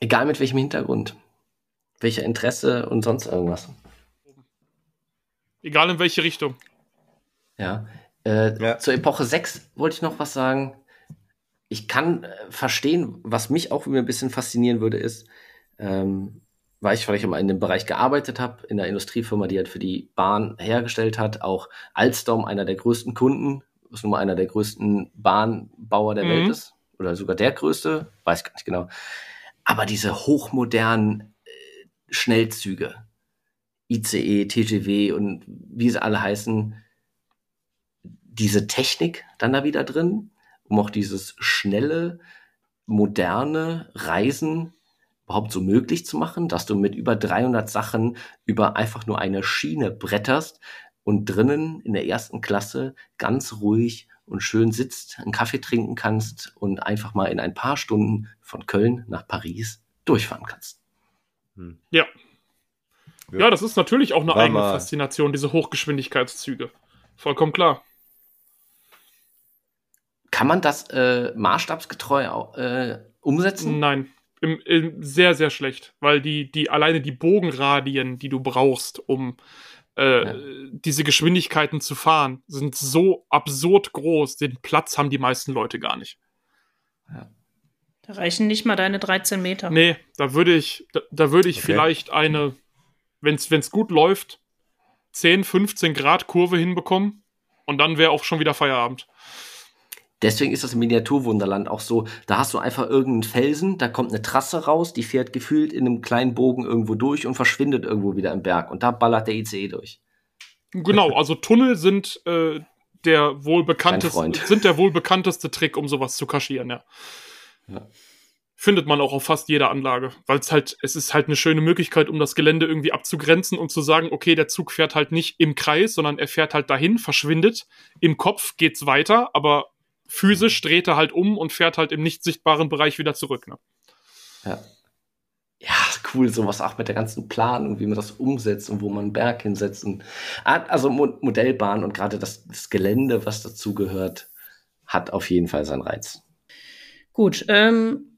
Egal mit welchem Hintergrund, welcher Interesse und sonst irgendwas. Egal in welche Richtung. Ja. Äh, Ja. Zur Epoche 6 wollte ich noch was sagen. Ich kann äh, verstehen, was mich auch wieder ein bisschen faszinieren würde, ist, ähm, weil ich vielleicht mal in dem Bereich gearbeitet habe, in der Industriefirma, die halt für die Bahn hergestellt hat, auch Alstom, einer der größten Kunden, was nun mal einer der größten Bahnbauer der Mhm. Welt ist, oder sogar der größte, weiß gar nicht genau. Aber diese hochmodernen äh, Schnellzüge, ICE, TGW und wie sie alle heißen, diese Technik dann da wieder drin, um auch dieses schnelle, moderne Reisen überhaupt so möglich zu machen, dass du mit über 300 Sachen über einfach nur eine Schiene bretterst und drinnen in der ersten Klasse ganz ruhig und schön sitzt, einen Kaffee trinken kannst und einfach mal in ein paar Stunden von Köln nach Paris durchfahren kannst. Ja. Ja. Ja, das ist natürlich auch eine eigene mal- Faszination, diese Hochgeschwindigkeitszüge. Vollkommen klar. Kann man das äh, maßstabsgetreu äh, umsetzen? Nein. Im, im, sehr, sehr schlecht. Weil die, die, alleine die Bogenradien, die du brauchst, um äh, Ja. diese Geschwindigkeiten zu fahren, sind so absurd groß. Den Platz haben die meisten Leute gar nicht. Da reichen nicht mal deine 13 Meter. Nee, da würde ich, da, da würde ich Okay. vielleicht eine, wenn es gut läuft, 10, 15 Grad Kurve hinbekommen und dann wäre auch schon wieder Feierabend. Deswegen ist das Miniaturwunderland auch so, da hast du einfach irgendeinen Felsen, da kommt eine Trasse raus, die fährt gefühlt in einem kleinen Bogen irgendwo durch und verschwindet irgendwo wieder im Berg. Und da ballert der ICE durch. Genau, (laughs) also Tunnel sind äh, der wohl bekannteste, sind der wohl bekannteste Trick, um sowas zu kaschieren, ja. Ja. Findet man auch auf fast jeder Anlage, weil es halt, es ist halt eine schöne Möglichkeit, um das Gelände irgendwie abzugrenzen und zu sagen, okay, der Zug fährt halt nicht im Kreis, sondern er fährt halt dahin, verschwindet. Im Kopf geht's weiter, aber physisch dreht er halt um und fährt halt im nicht sichtbaren Bereich wieder zurück. Ne? Ja. Ja, cool, sowas auch mit der ganzen Planung, wie man das umsetzt und wo man einen Berg hinsetzt. Und, Ah, also Mo Modellbahn und gerade das, das Gelände, was dazugehört, hat auf jeden Fall seinen Reiz. Gut, ähm,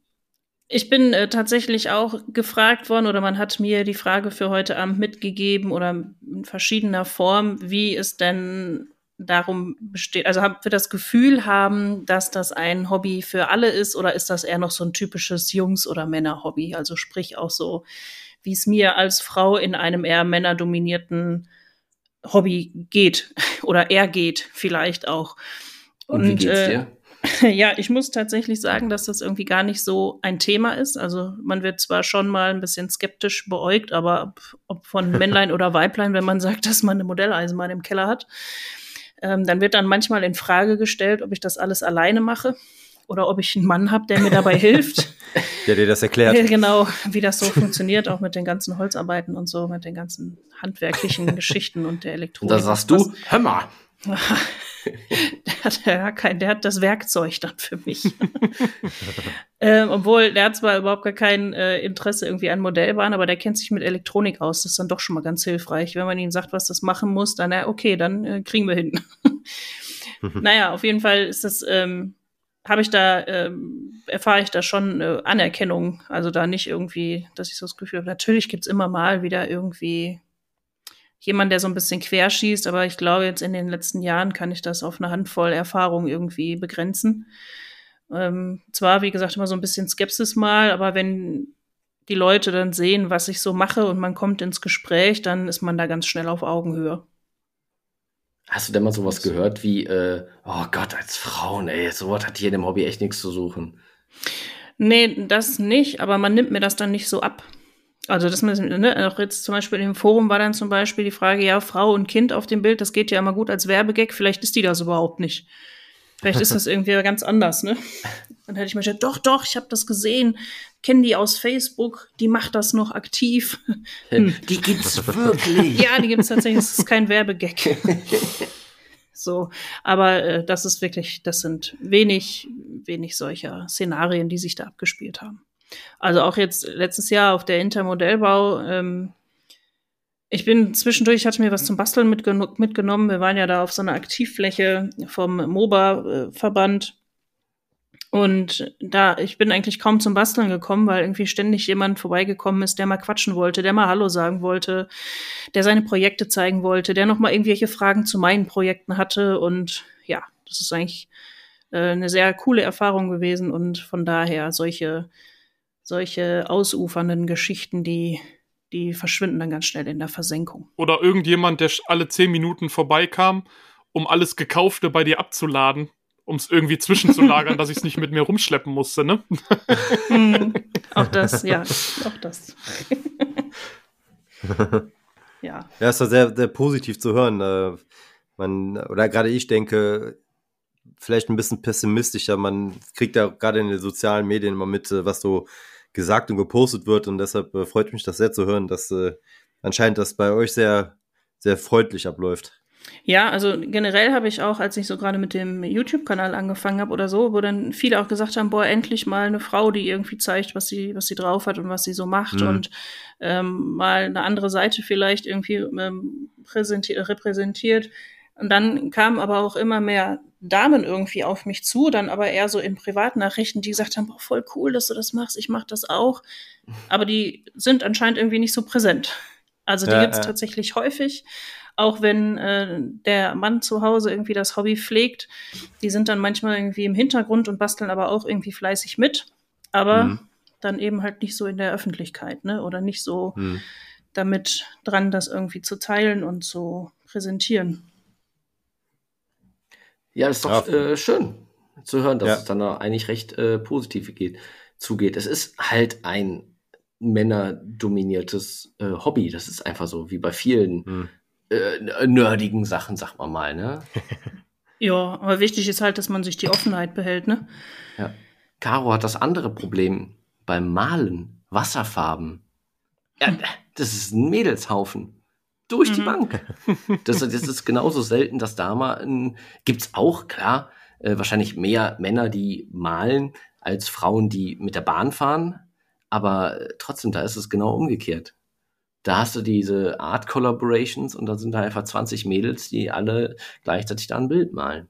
ich bin äh, tatsächlich auch gefragt worden oder man hat mir die Frage für heute Abend mitgegeben oder in verschiedener Form, wie es denn darum besteht, also ob wir das Gefühl haben, dass das ein Hobby für alle ist oder ist das eher noch so ein typisches Jungs- oder Männer-Hobby? Also sprich auch so, wie es mir als Frau in einem eher männerdominierten Hobby geht (laughs) oder er geht vielleicht auch. Und, wie geht's äh, dir? (laughs) Ja, ich muss tatsächlich sagen, dass das irgendwie gar nicht so ein Thema ist. Also man wird zwar schon mal ein bisschen skeptisch beäugt, aber ob von (laughs) Männlein oder Weiblein, wenn man sagt, dass man eine Modelleisenbahn im Keller hat, ähm, dann wird dann manchmal in Frage gestellt, ob ich das alles alleine mache oder ob ich einen Mann habe, der mir dabei hilft. (laughs) Der dir das erklärt. Genau, wie das so funktioniert, auch mit den ganzen Holzarbeiten und so, mit den ganzen handwerklichen Geschichten und der Elektronik. Und da sagst du, hör mal. (laughs) der, hat, hat kein, der hat das Werkzeug dann für mich. (laughs) ähm, obwohl, der hat zwar überhaupt gar kein äh, Interesse irgendwie an Modellbahn, aber der kennt sich mit Elektronik aus. Das ist dann doch schon mal ganz hilfreich. Wenn man ihm sagt, was das machen muss, dann, ja, okay, dann äh, kriegen wir hin. (laughs) naja, auf jeden Fall ist das, ähm, habe ich da, ähm, erfahre ich da schon äh, Anerkennung. Also da nicht irgendwie, dass ich so das Gefühl habe, natürlich gibt's immer mal wieder irgendwie jemand, der so ein bisschen querschießt, aber ich glaube, jetzt in den letzten Jahren kann ich das auf eine Handvoll Erfahrung irgendwie begrenzen. Ähm, zwar, wie gesagt, immer so ein bisschen Skepsis mal, aber wenn die Leute dann sehen, was ich so mache und man kommt ins Gespräch, dann ist man da ganz schnell auf Augenhöhe. Hast du denn mal sowas gehört wie, äh, oh Gott, als Frauen, ey, sowas hat hier in dem Hobby echt nichts zu suchen? Nee, das nicht, aber man nimmt mir das dann nicht so ab. Also das ne, auch jetzt zum Beispiel im Forum war dann zum Beispiel die Frage, ja, Frau und Kind auf dem Bild, das geht ja immer gut als Werbegag, vielleicht ist die das überhaupt nicht. Vielleicht ist (laughs) das irgendwie ganz anders, ne? Dann hätte ich mir gedacht, doch, doch, ich habe das gesehen, kenne die aus Facebook, die macht das noch aktiv. (laughs) Hm. (laughs) Die gibt's wirklich. ja, die gibt's tatsächlich, das ist kein Werbegag. so, aber äh, das ist wirklich, das sind wenig, wenig solcher Szenarien, die sich da abgespielt haben. Also auch jetzt letztes Jahr auf der Intermodellbau. Ähm, ich bin zwischendurch, hatte mir was zum Basteln mitgen mitgenommen. Wir waren ja da auf so einer Aktivfläche vom MOBA-Verband. Und da, ich bin eigentlich kaum zum Basteln gekommen, weil irgendwie ständig jemand vorbeigekommen ist, der mal quatschen wollte, der mal Hallo sagen wollte, der seine Projekte zeigen wollte, der noch mal irgendwelche Fragen zu meinen Projekten hatte. Und ja, das ist eigentlich äh, eine sehr coole Erfahrung gewesen. Und von daher solche solche ausufernden Geschichten, die, die verschwinden dann ganz schnell in der Versenkung. Oder irgendjemand, der alle zehn Minuten vorbeikam, um alles Gekaufte bei dir abzuladen, um es irgendwie zwischenzulagern, (laughs) dass ich es nicht mit mir rumschleppen musste, ne? hm, (laughs) auch das, ja, auch das. (laughs) ja. Ja, ist doch sehr, sehr positiv zu hören. Äh, man, oder gerade ich denke, vielleicht ein bisschen pessimistischer. Man kriegt ja gerade in den sozialen Medien immer mit, äh, was so gesagt und gepostet wird. Und deshalb äh, freut mich das sehr zu hören, dass äh, anscheinend das bei euch sehr, sehr freundlich abläuft. Ja, also generell habe ich auch, als ich so gerade mit dem YouTube-Kanal angefangen habe oder so, wo dann viele auch gesagt haben, boah, endlich mal eine Frau, die irgendwie zeigt, was sie, was sie drauf hat und was sie so macht mhm. und ähm, mal eine andere Seite vielleicht irgendwie ähm, repräsentiert. Und dann kamen aber auch immer mehr Damen irgendwie auf mich zu, dann aber eher so in Privatnachrichten, die gesagt haben, boah, voll cool, dass du das machst, ich mach das auch. Aber die sind anscheinend irgendwie nicht so präsent. Also die ja, gibt's ja. tatsächlich häufig, auch wenn äh, der Mann zu Hause irgendwie das Hobby pflegt. Die sind dann manchmal irgendwie im Hintergrund und basteln aber auch irgendwie fleißig mit. Aber mhm. dann eben halt nicht so in der Öffentlichkeit, ne? Oder nicht so mhm. damit dran, das irgendwie zu teilen und zu präsentieren. Ja, ist doch ja. äh, schön zu hören, dass ja. es dann eigentlich recht äh, positiv geht, zugeht. Es ist halt ein männerdominiertes äh, Hobby. Das ist einfach so, wie bei vielen hm. äh, nerdigen Sachen, sag mal mal, ne? (laughs) ja, aber wichtig ist halt, dass man sich die Offenheit behält, ne? Ja. Caro hat das andere Problem beim Malen, Wasserfarben. Ja, hm. das ist ein Mädelshaufen. Durch mhm. die Bank. Das, das, ist genauso selten, dass da mal ein, gibt's auch, klar, äh, wahrscheinlich mehr Männer, die malen, als Frauen, die mit der Bahn fahren. Aber äh, trotzdem, da ist es genau umgekehrt. Da hast du diese Art Collaborations und da sind da einfach 20 Mädels, die alle gleichzeitig da ein Bild malen.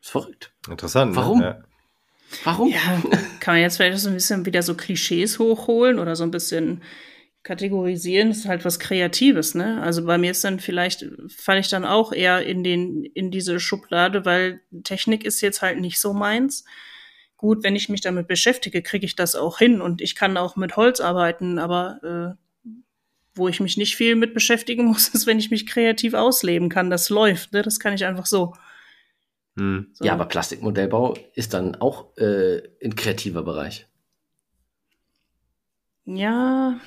Ist verrückt. Interessant. Ne? Warum? Ne? Ja. Warum? Ja, kann man jetzt vielleicht so ein bisschen wieder so Klischees hochholen oder so ein bisschen kategorisieren ist halt was Kreatives, ne? Also bei mir ist dann vielleicht, falle ich dann auch eher in den, in diese Schublade, weil Technik ist jetzt halt nicht so meins. Gut, wenn ich mich damit beschäftige, kriege ich das auch hin und ich kann auch mit Holz arbeiten, aber äh, wo ich mich nicht viel mit beschäftigen (laughs) muss, ist, wenn ich mich kreativ ausleben kann. Das läuft, ne? Das kann ich einfach so. Hm. So. Ja, aber Plastikmodellbau ist dann auch äh, ein kreativer Bereich. Ja,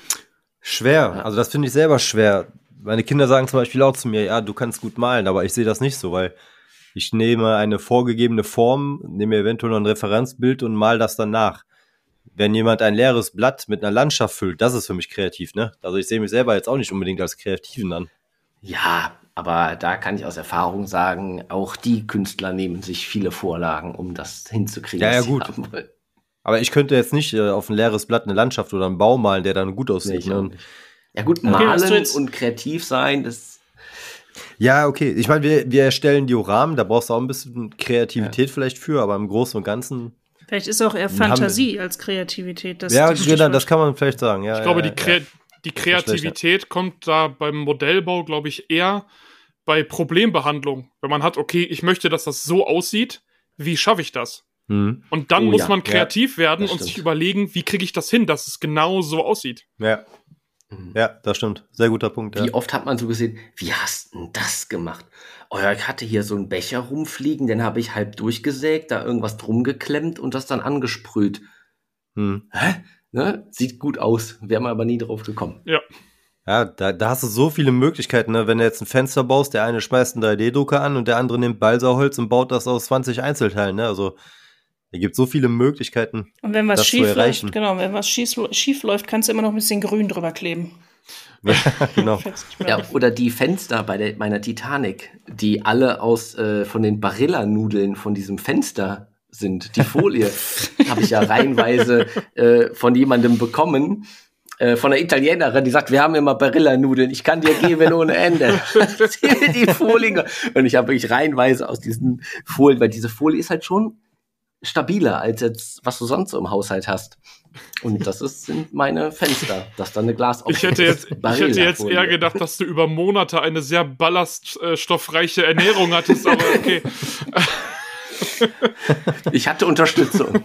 Schwer. Also das finde ich selber schwer. Meine Kinder sagen zum Beispiel auch zu mir, ja, du kannst gut malen, aber ich sehe das nicht so, weil ich nehme eine vorgegebene Form, nehme eventuell noch ein Referenzbild und mal das dann nach. Wenn jemand ein leeres Blatt mit einer Landschaft füllt, das ist für mich kreativ, ne? Also ich sehe mich selber jetzt auch nicht unbedingt als Kreativen an. Ja, aber da kann ich aus Erfahrung sagen, auch die Künstler nehmen sich viele Vorlagen, um das hinzukriegen. Ja, ja, gut. Aber ich könnte jetzt nicht äh, auf ein leeres Blatt eine Landschaft oder einen Baum malen, der dann gut Nee, aussieht. ne? nicht. Ja gut, malen und kreativ sein, das Ja, okay. Ich meine, wir, wir erstellen Dioramen, da brauchst du auch ein bisschen Kreativität vielleicht für, aber im Großen und Ganzen. vielleicht ist auch eher Fantasie als Kreativität. Das, ja, das genau, das kann man vielleicht sagen. Ja, Ich glaube, ja, die, Krä ja. die Kreativität kommt da beim Modellbau, glaube ich, eher bei Problembehandlung. Wenn man hat, okay, ich möchte, dass das so aussieht, wie schaffe ich das? Mhm. Und dann Oh muss ja, man kreativ werden das und stimmt. sich überlegen, wie kriege ich das hin, dass es genau so aussieht. Ja. Ja, das stimmt. Sehr guter Punkt. Ja. Wie oft hat man so gesehen, wie hast denn das gemacht? Oh ja, ich hatte hier so einen Becher rumfliegen, den habe ich halb durchgesägt, da irgendwas drum geklemmt und das dann angesprüht. Hm. Hä? Ne? Sieht gut aus, wäre man aber nie drauf gekommen. Ja, da, da hast du so viele Möglichkeiten. Ne? Wenn du jetzt ein Fenster baust, der eine schmeißt einen 3D-Drucker an und der andere nimmt Balsaholz und baut das aus 20 Einzelteilen. Ne? Also, da gibt so viele Möglichkeiten. Und wenn was das zu schief erreichen. läuft, genau, wenn was schief, schief läuft, kannst du immer noch ein bisschen grün drüber kleben. Ja, (laughs) genau. Ja, oder die Fenster bei der, meiner Titanic, die alle aus äh, von den Barilla-Nudeln von diesem Fenster sind. Die Folie (laughs) habe ich ja reihenweise äh, von jemandem bekommen, äh, von einer Italienerin, die sagt, wir haben immer Barilla-Nudeln, ich kann dir geben ohne Ende. (laughs) Die Folien. Und ich habe wirklich reihenweise aus diesen Folien, weil diese Folie ist halt schon stabiler als jetzt, was du sonst so im Haushalt hast. Und das ist, sind meine Fenster. Das ist dann eine Glas. Ich hätte jetzt, ich hätte jetzt eher gedacht, dass du über Monate eine sehr ballaststoffreiche Ernährung hattest, aber okay. (laughs) Ich hatte Unterstützung.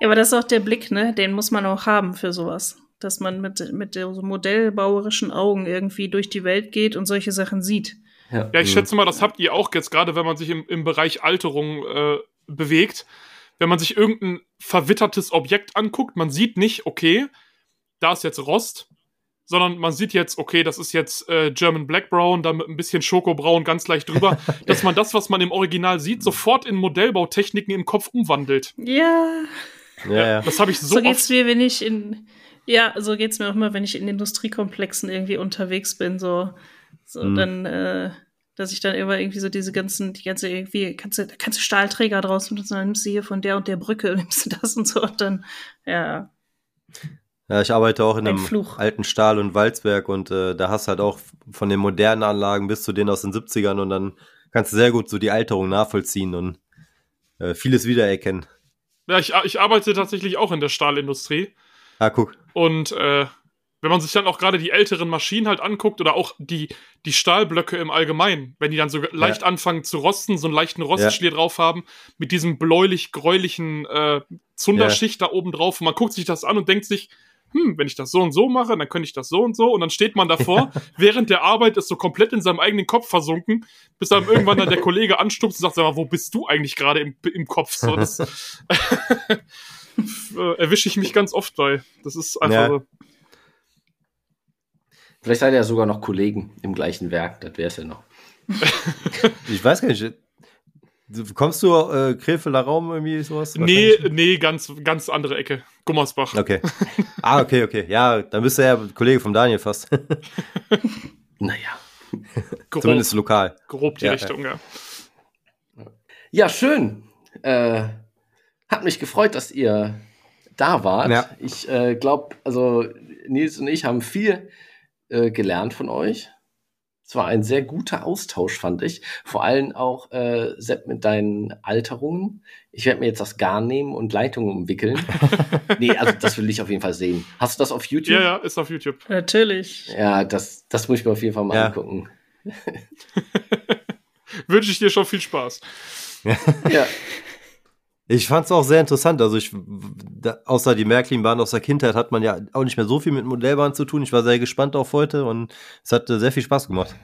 Ja, aber das ist auch der Blick, ne? Den muss man auch haben für sowas. Dass man mit, mit so modellbauerischen Augen irgendwie durch die Welt geht und solche Sachen sieht. Ja. Ja, ich schätze mal, das habt ihr auch jetzt, gerade wenn man sich im, im Bereich Alterung äh, bewegt. Wenn man sich irgendein verwittertes Objekt anguckt, man sieht nicht, okay, da ist jetzt Rost, sondern man sieht jetzt, okay, das ist jetzt äh, German Black Brown, da mit ein bisschen Schokobraun ganz leicht drüber, (laughs) dass man das, was man im Original sieht, sofort in Modellbautechniken im Kopf umwandelt. Ja, Ja, ja. Das habe ich so, so, geht's oft. mir, wenn ich in, ja, so geht's mir auch immer, wenn ich in Industriekomplexen irgendwie unterwegs bin, so, so Mhm. dann, äh, dass ich dann immer irgendwie so diese ganzen, die ganze irgendwie, kannst du, da kannst du Stahlträger draus benutzen, dann nimmst du hier von der und der Brücke, (laughs) nimmst du das und so und dann, ja, Ja, ich arbeite auch in Ein einem Fluch. alten Stahl- und Walzwerk und äh, da hast du halt auch von den modernen Anlagen bis zu denen aus den 70ern und dann kannst du sehr gut so die Alterung nachvollziehen und äh, vieles wiedererkennen. Ja, ich, ich arbeite tatsächlich auch in der Stahlindustrie. Ah, guck. Und äh, wenn man sich dann auch gerade die älteren Maschinen halt anguckt oder auch die, die Stahlblöcke im Allgemeinen, wenn die dann so leicht anfangen zu rosten, so einen leichten Rostschlier drauf haben, mit diesem bläulich-gräulichen äh, Zunderschicht da oben drauf, und man guckt sich das an und denkt sich, hm, wenn ich das so und so mache, dann könnte ich das so und so. Und dann steht man davor, (laughs) während der Arbeit ist so komplett in seinem eigenen Kopf versunken, bis dann irgendwann dann der Kollege anstupst und sagt, sag mal, wo bist du eigentlich gerade im, im Kopf? So, das (laughs) (laughs) äh, erwische ich mich ganz oft bei. Das ist einfach Ja. so. Vielleicht seid ihr ja sogar noch Kollegen im gleichen Werk, das wäre es ja noch. (laughs) Ich weiß gar nicht. Kommst du äh, Krefelder Raum irgendwie sowas? Nee, nee, ganz, ganz andere Ecke. Gummersbach. Okay. (laughs) Ah, okay, okay. Ja, dann bist du ja Kollege vom Daniel fast. (laughs) Naja. Grob, Zumindest lokal. grob die Ja, Richtung, ja. Ja, schön. Äh, hat mich gefreut, dass ihr da wart. Ja. Ich äh, glaube, also Nils und ich haben viel äh, gelernt von euch. Es war ein sehr guter Austausch, fand ich. Vor allem auch, äh, Sepp, mit deinen Alterungen. Ich werde mir jetzt das Garn nehmen und Leitungen umwickeln. (laughs) nee, also das will ich auf jeden Fall sehen. Hast du das auf YouTube? Ja, ja, ist auf YouTube. natürlich. Ja, das, das muss ich mir auf jeden Fall mal Ja. angucken. (laughs) Wünsche ich dir schon viel Spaß. Ja, (laughs) Ich fand es auch sehr interessant. Also ich, da, außer die Märklin-Bahn aus der Kindheit hat man ja auch nicht mehr so viel mit Modellbahn zu tun. Ich war sehr gespannt auf heute und es hat äh, sehr viel Spaß gemacht.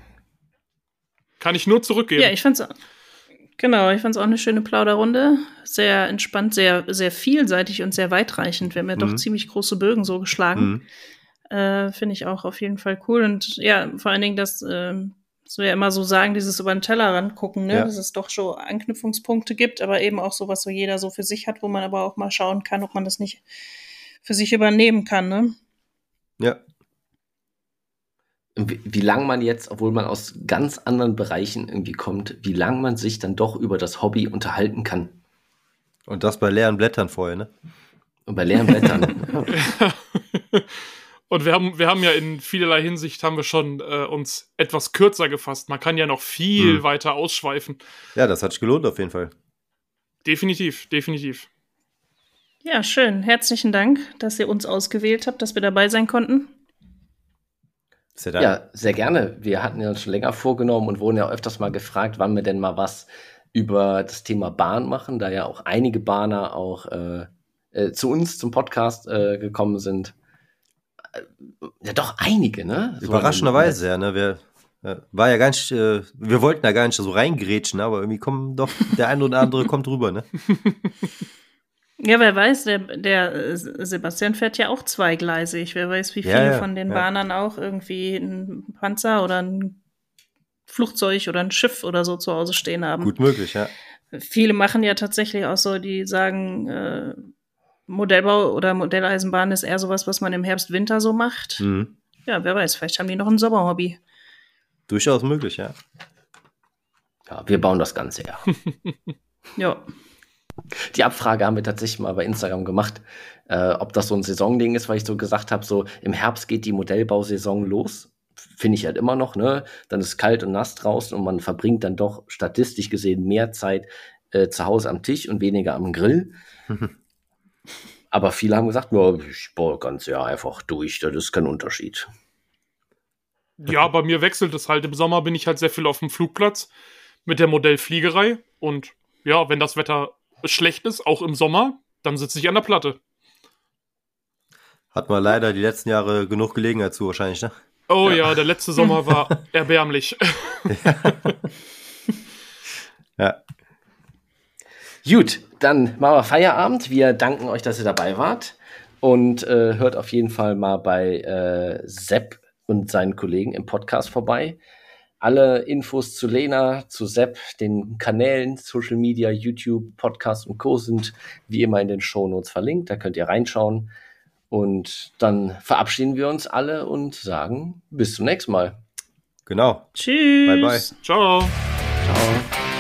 Kann ich nur zurückgeben. Ja, ich fand's Genau, ich fand es auch eine schöne Plauderrunde. Sehr entspannt, sehr, sehr vielseitig und sehr weitreichend. Wir haben ja Mhm. doch ziemlich große Bögen so geschlagen. Mhm. Äh, Finde ich auch auf jeden Fall cool. Und ja, vor allen Dingen, dass, ähm, dass wir ja immer so sagen, dieses über den Tellerrand gucken, ne? Ja. dass es doch schon Anknüpfungspunkte gibt, aber eben auch so, was so jeder so für sich hat, wo man aber auch mal schauen kann, ob man das nicht für sich übernehmen kann. Ne? Ja. wie, wie lang man jetzt, obwohl man aus ganz anderen Bereichen irgendwie kommt, wie lang man sich dann doch über das Hobby unterhalten kann. Und das bei leeren Blättern vorher, ne? Und bei leeren Blättern. (laughs) (laughs) Und wir haben, wir haben ja in vielerlei Hinsicht haben wir schon äh, uns etwas kürzer gefasst. Man kann ja noch viel Hm. weiter ausschweifen. Ja, das hat sich gelohnt auf jeden Fall. Definitiv, definitiv. Ja, schön. Herzlichen Dank, dass ihr uns ausgewählt habt, dass wir dabei sein konnten. Da. ja, sehr gerne. Wir hatten ja uns schon länger vorgenommen und wurden ja öfters mal gefragt, wann wir denn mal was über das Thema Bahn machen, da ja auch einige Bahner auch äh, äh, zu uns zum Podcast äh, gekommen sind. Ja, doch einige, ne? So Überraschenderweise, ja, ne? Wir, äh, war ja gar nicht, äh, wir wollten da gar nicht so reingrätschen, aber irgendwie kommen doch, der eine oder andere kommt rüber, ne? (laughs) Ja, wer weiß, der, der äh, Sebastian fährt ja auch zweigleisig. Wer weiß, wie Ja, viele ja, von den ja. Bahnern auch irgendwie ein Panzer oder ein Flugzeug oder ein Schiff oder so zu Hause stehen haben. Gut möglich, ja. Viele machen ja tatsächlich auch so, die sagen, äh, Modellbau oder Modelleisenbahn ist eher sowas, was man im Herbst, Winter so macht. Mhm. Ja, wer weiß, vielleicht haben die noch ein Sommerhobby. Durchaus möglich, ja. Ja, wir bauen das Ganze ja. (laughs) Ja. Die Abfrage haben wir tatsächlich mal bei Instagram gemacht, äh, ob das so ein Saisonding ist, weil ich so gesagt habe, so im Herbst geht die Modellbausaison los. Finde ich halt immer noch, ne? Dann ist es kalt und nass draußen und man verbringt dann doch statistisch gesehen mehr Zeit äh, zu Hause am Tisch und weniger am Grill. (laughs) Aber viele haben gesagt, ja, ich baue ganz ja einfach durch, das ist kein Unterschied. Ja, bei mir wechselt es halt. Im Sommer bin ich halt sehr viel auf dem Flugplatz mit der Modellfliegerei. Und ja, wenn das Wetter schlecht ist, auch im Sommer, dann sitze ich an der Platte. Hat man leider die letzten Jahre genug Gelegenheit zu, wahrscheinlich, ne? Oh ja, der letzte Sommer war (laughs) erbärmlich. Ja. (laughs) Gut, dann machen wir Feierabend. Wir danken euch, dass ihr dabei wart. Und äh, hört auf jeden Fall mal bei äh, Sepp und seinen Kollegen im Podcast vorbei. Alle Infos zu Lena, zu Sepp, den Kanälen, Social Media, YouTube, Podcast und Co. sind wie immer in den Shownotes verlinkt. Da könnt ihr reinschauen. Und dann verabschieden wir uns alle und sagen bis zum nächsten Mal. Genau. Tschüss. Bye, bye. Ciao. Ciao.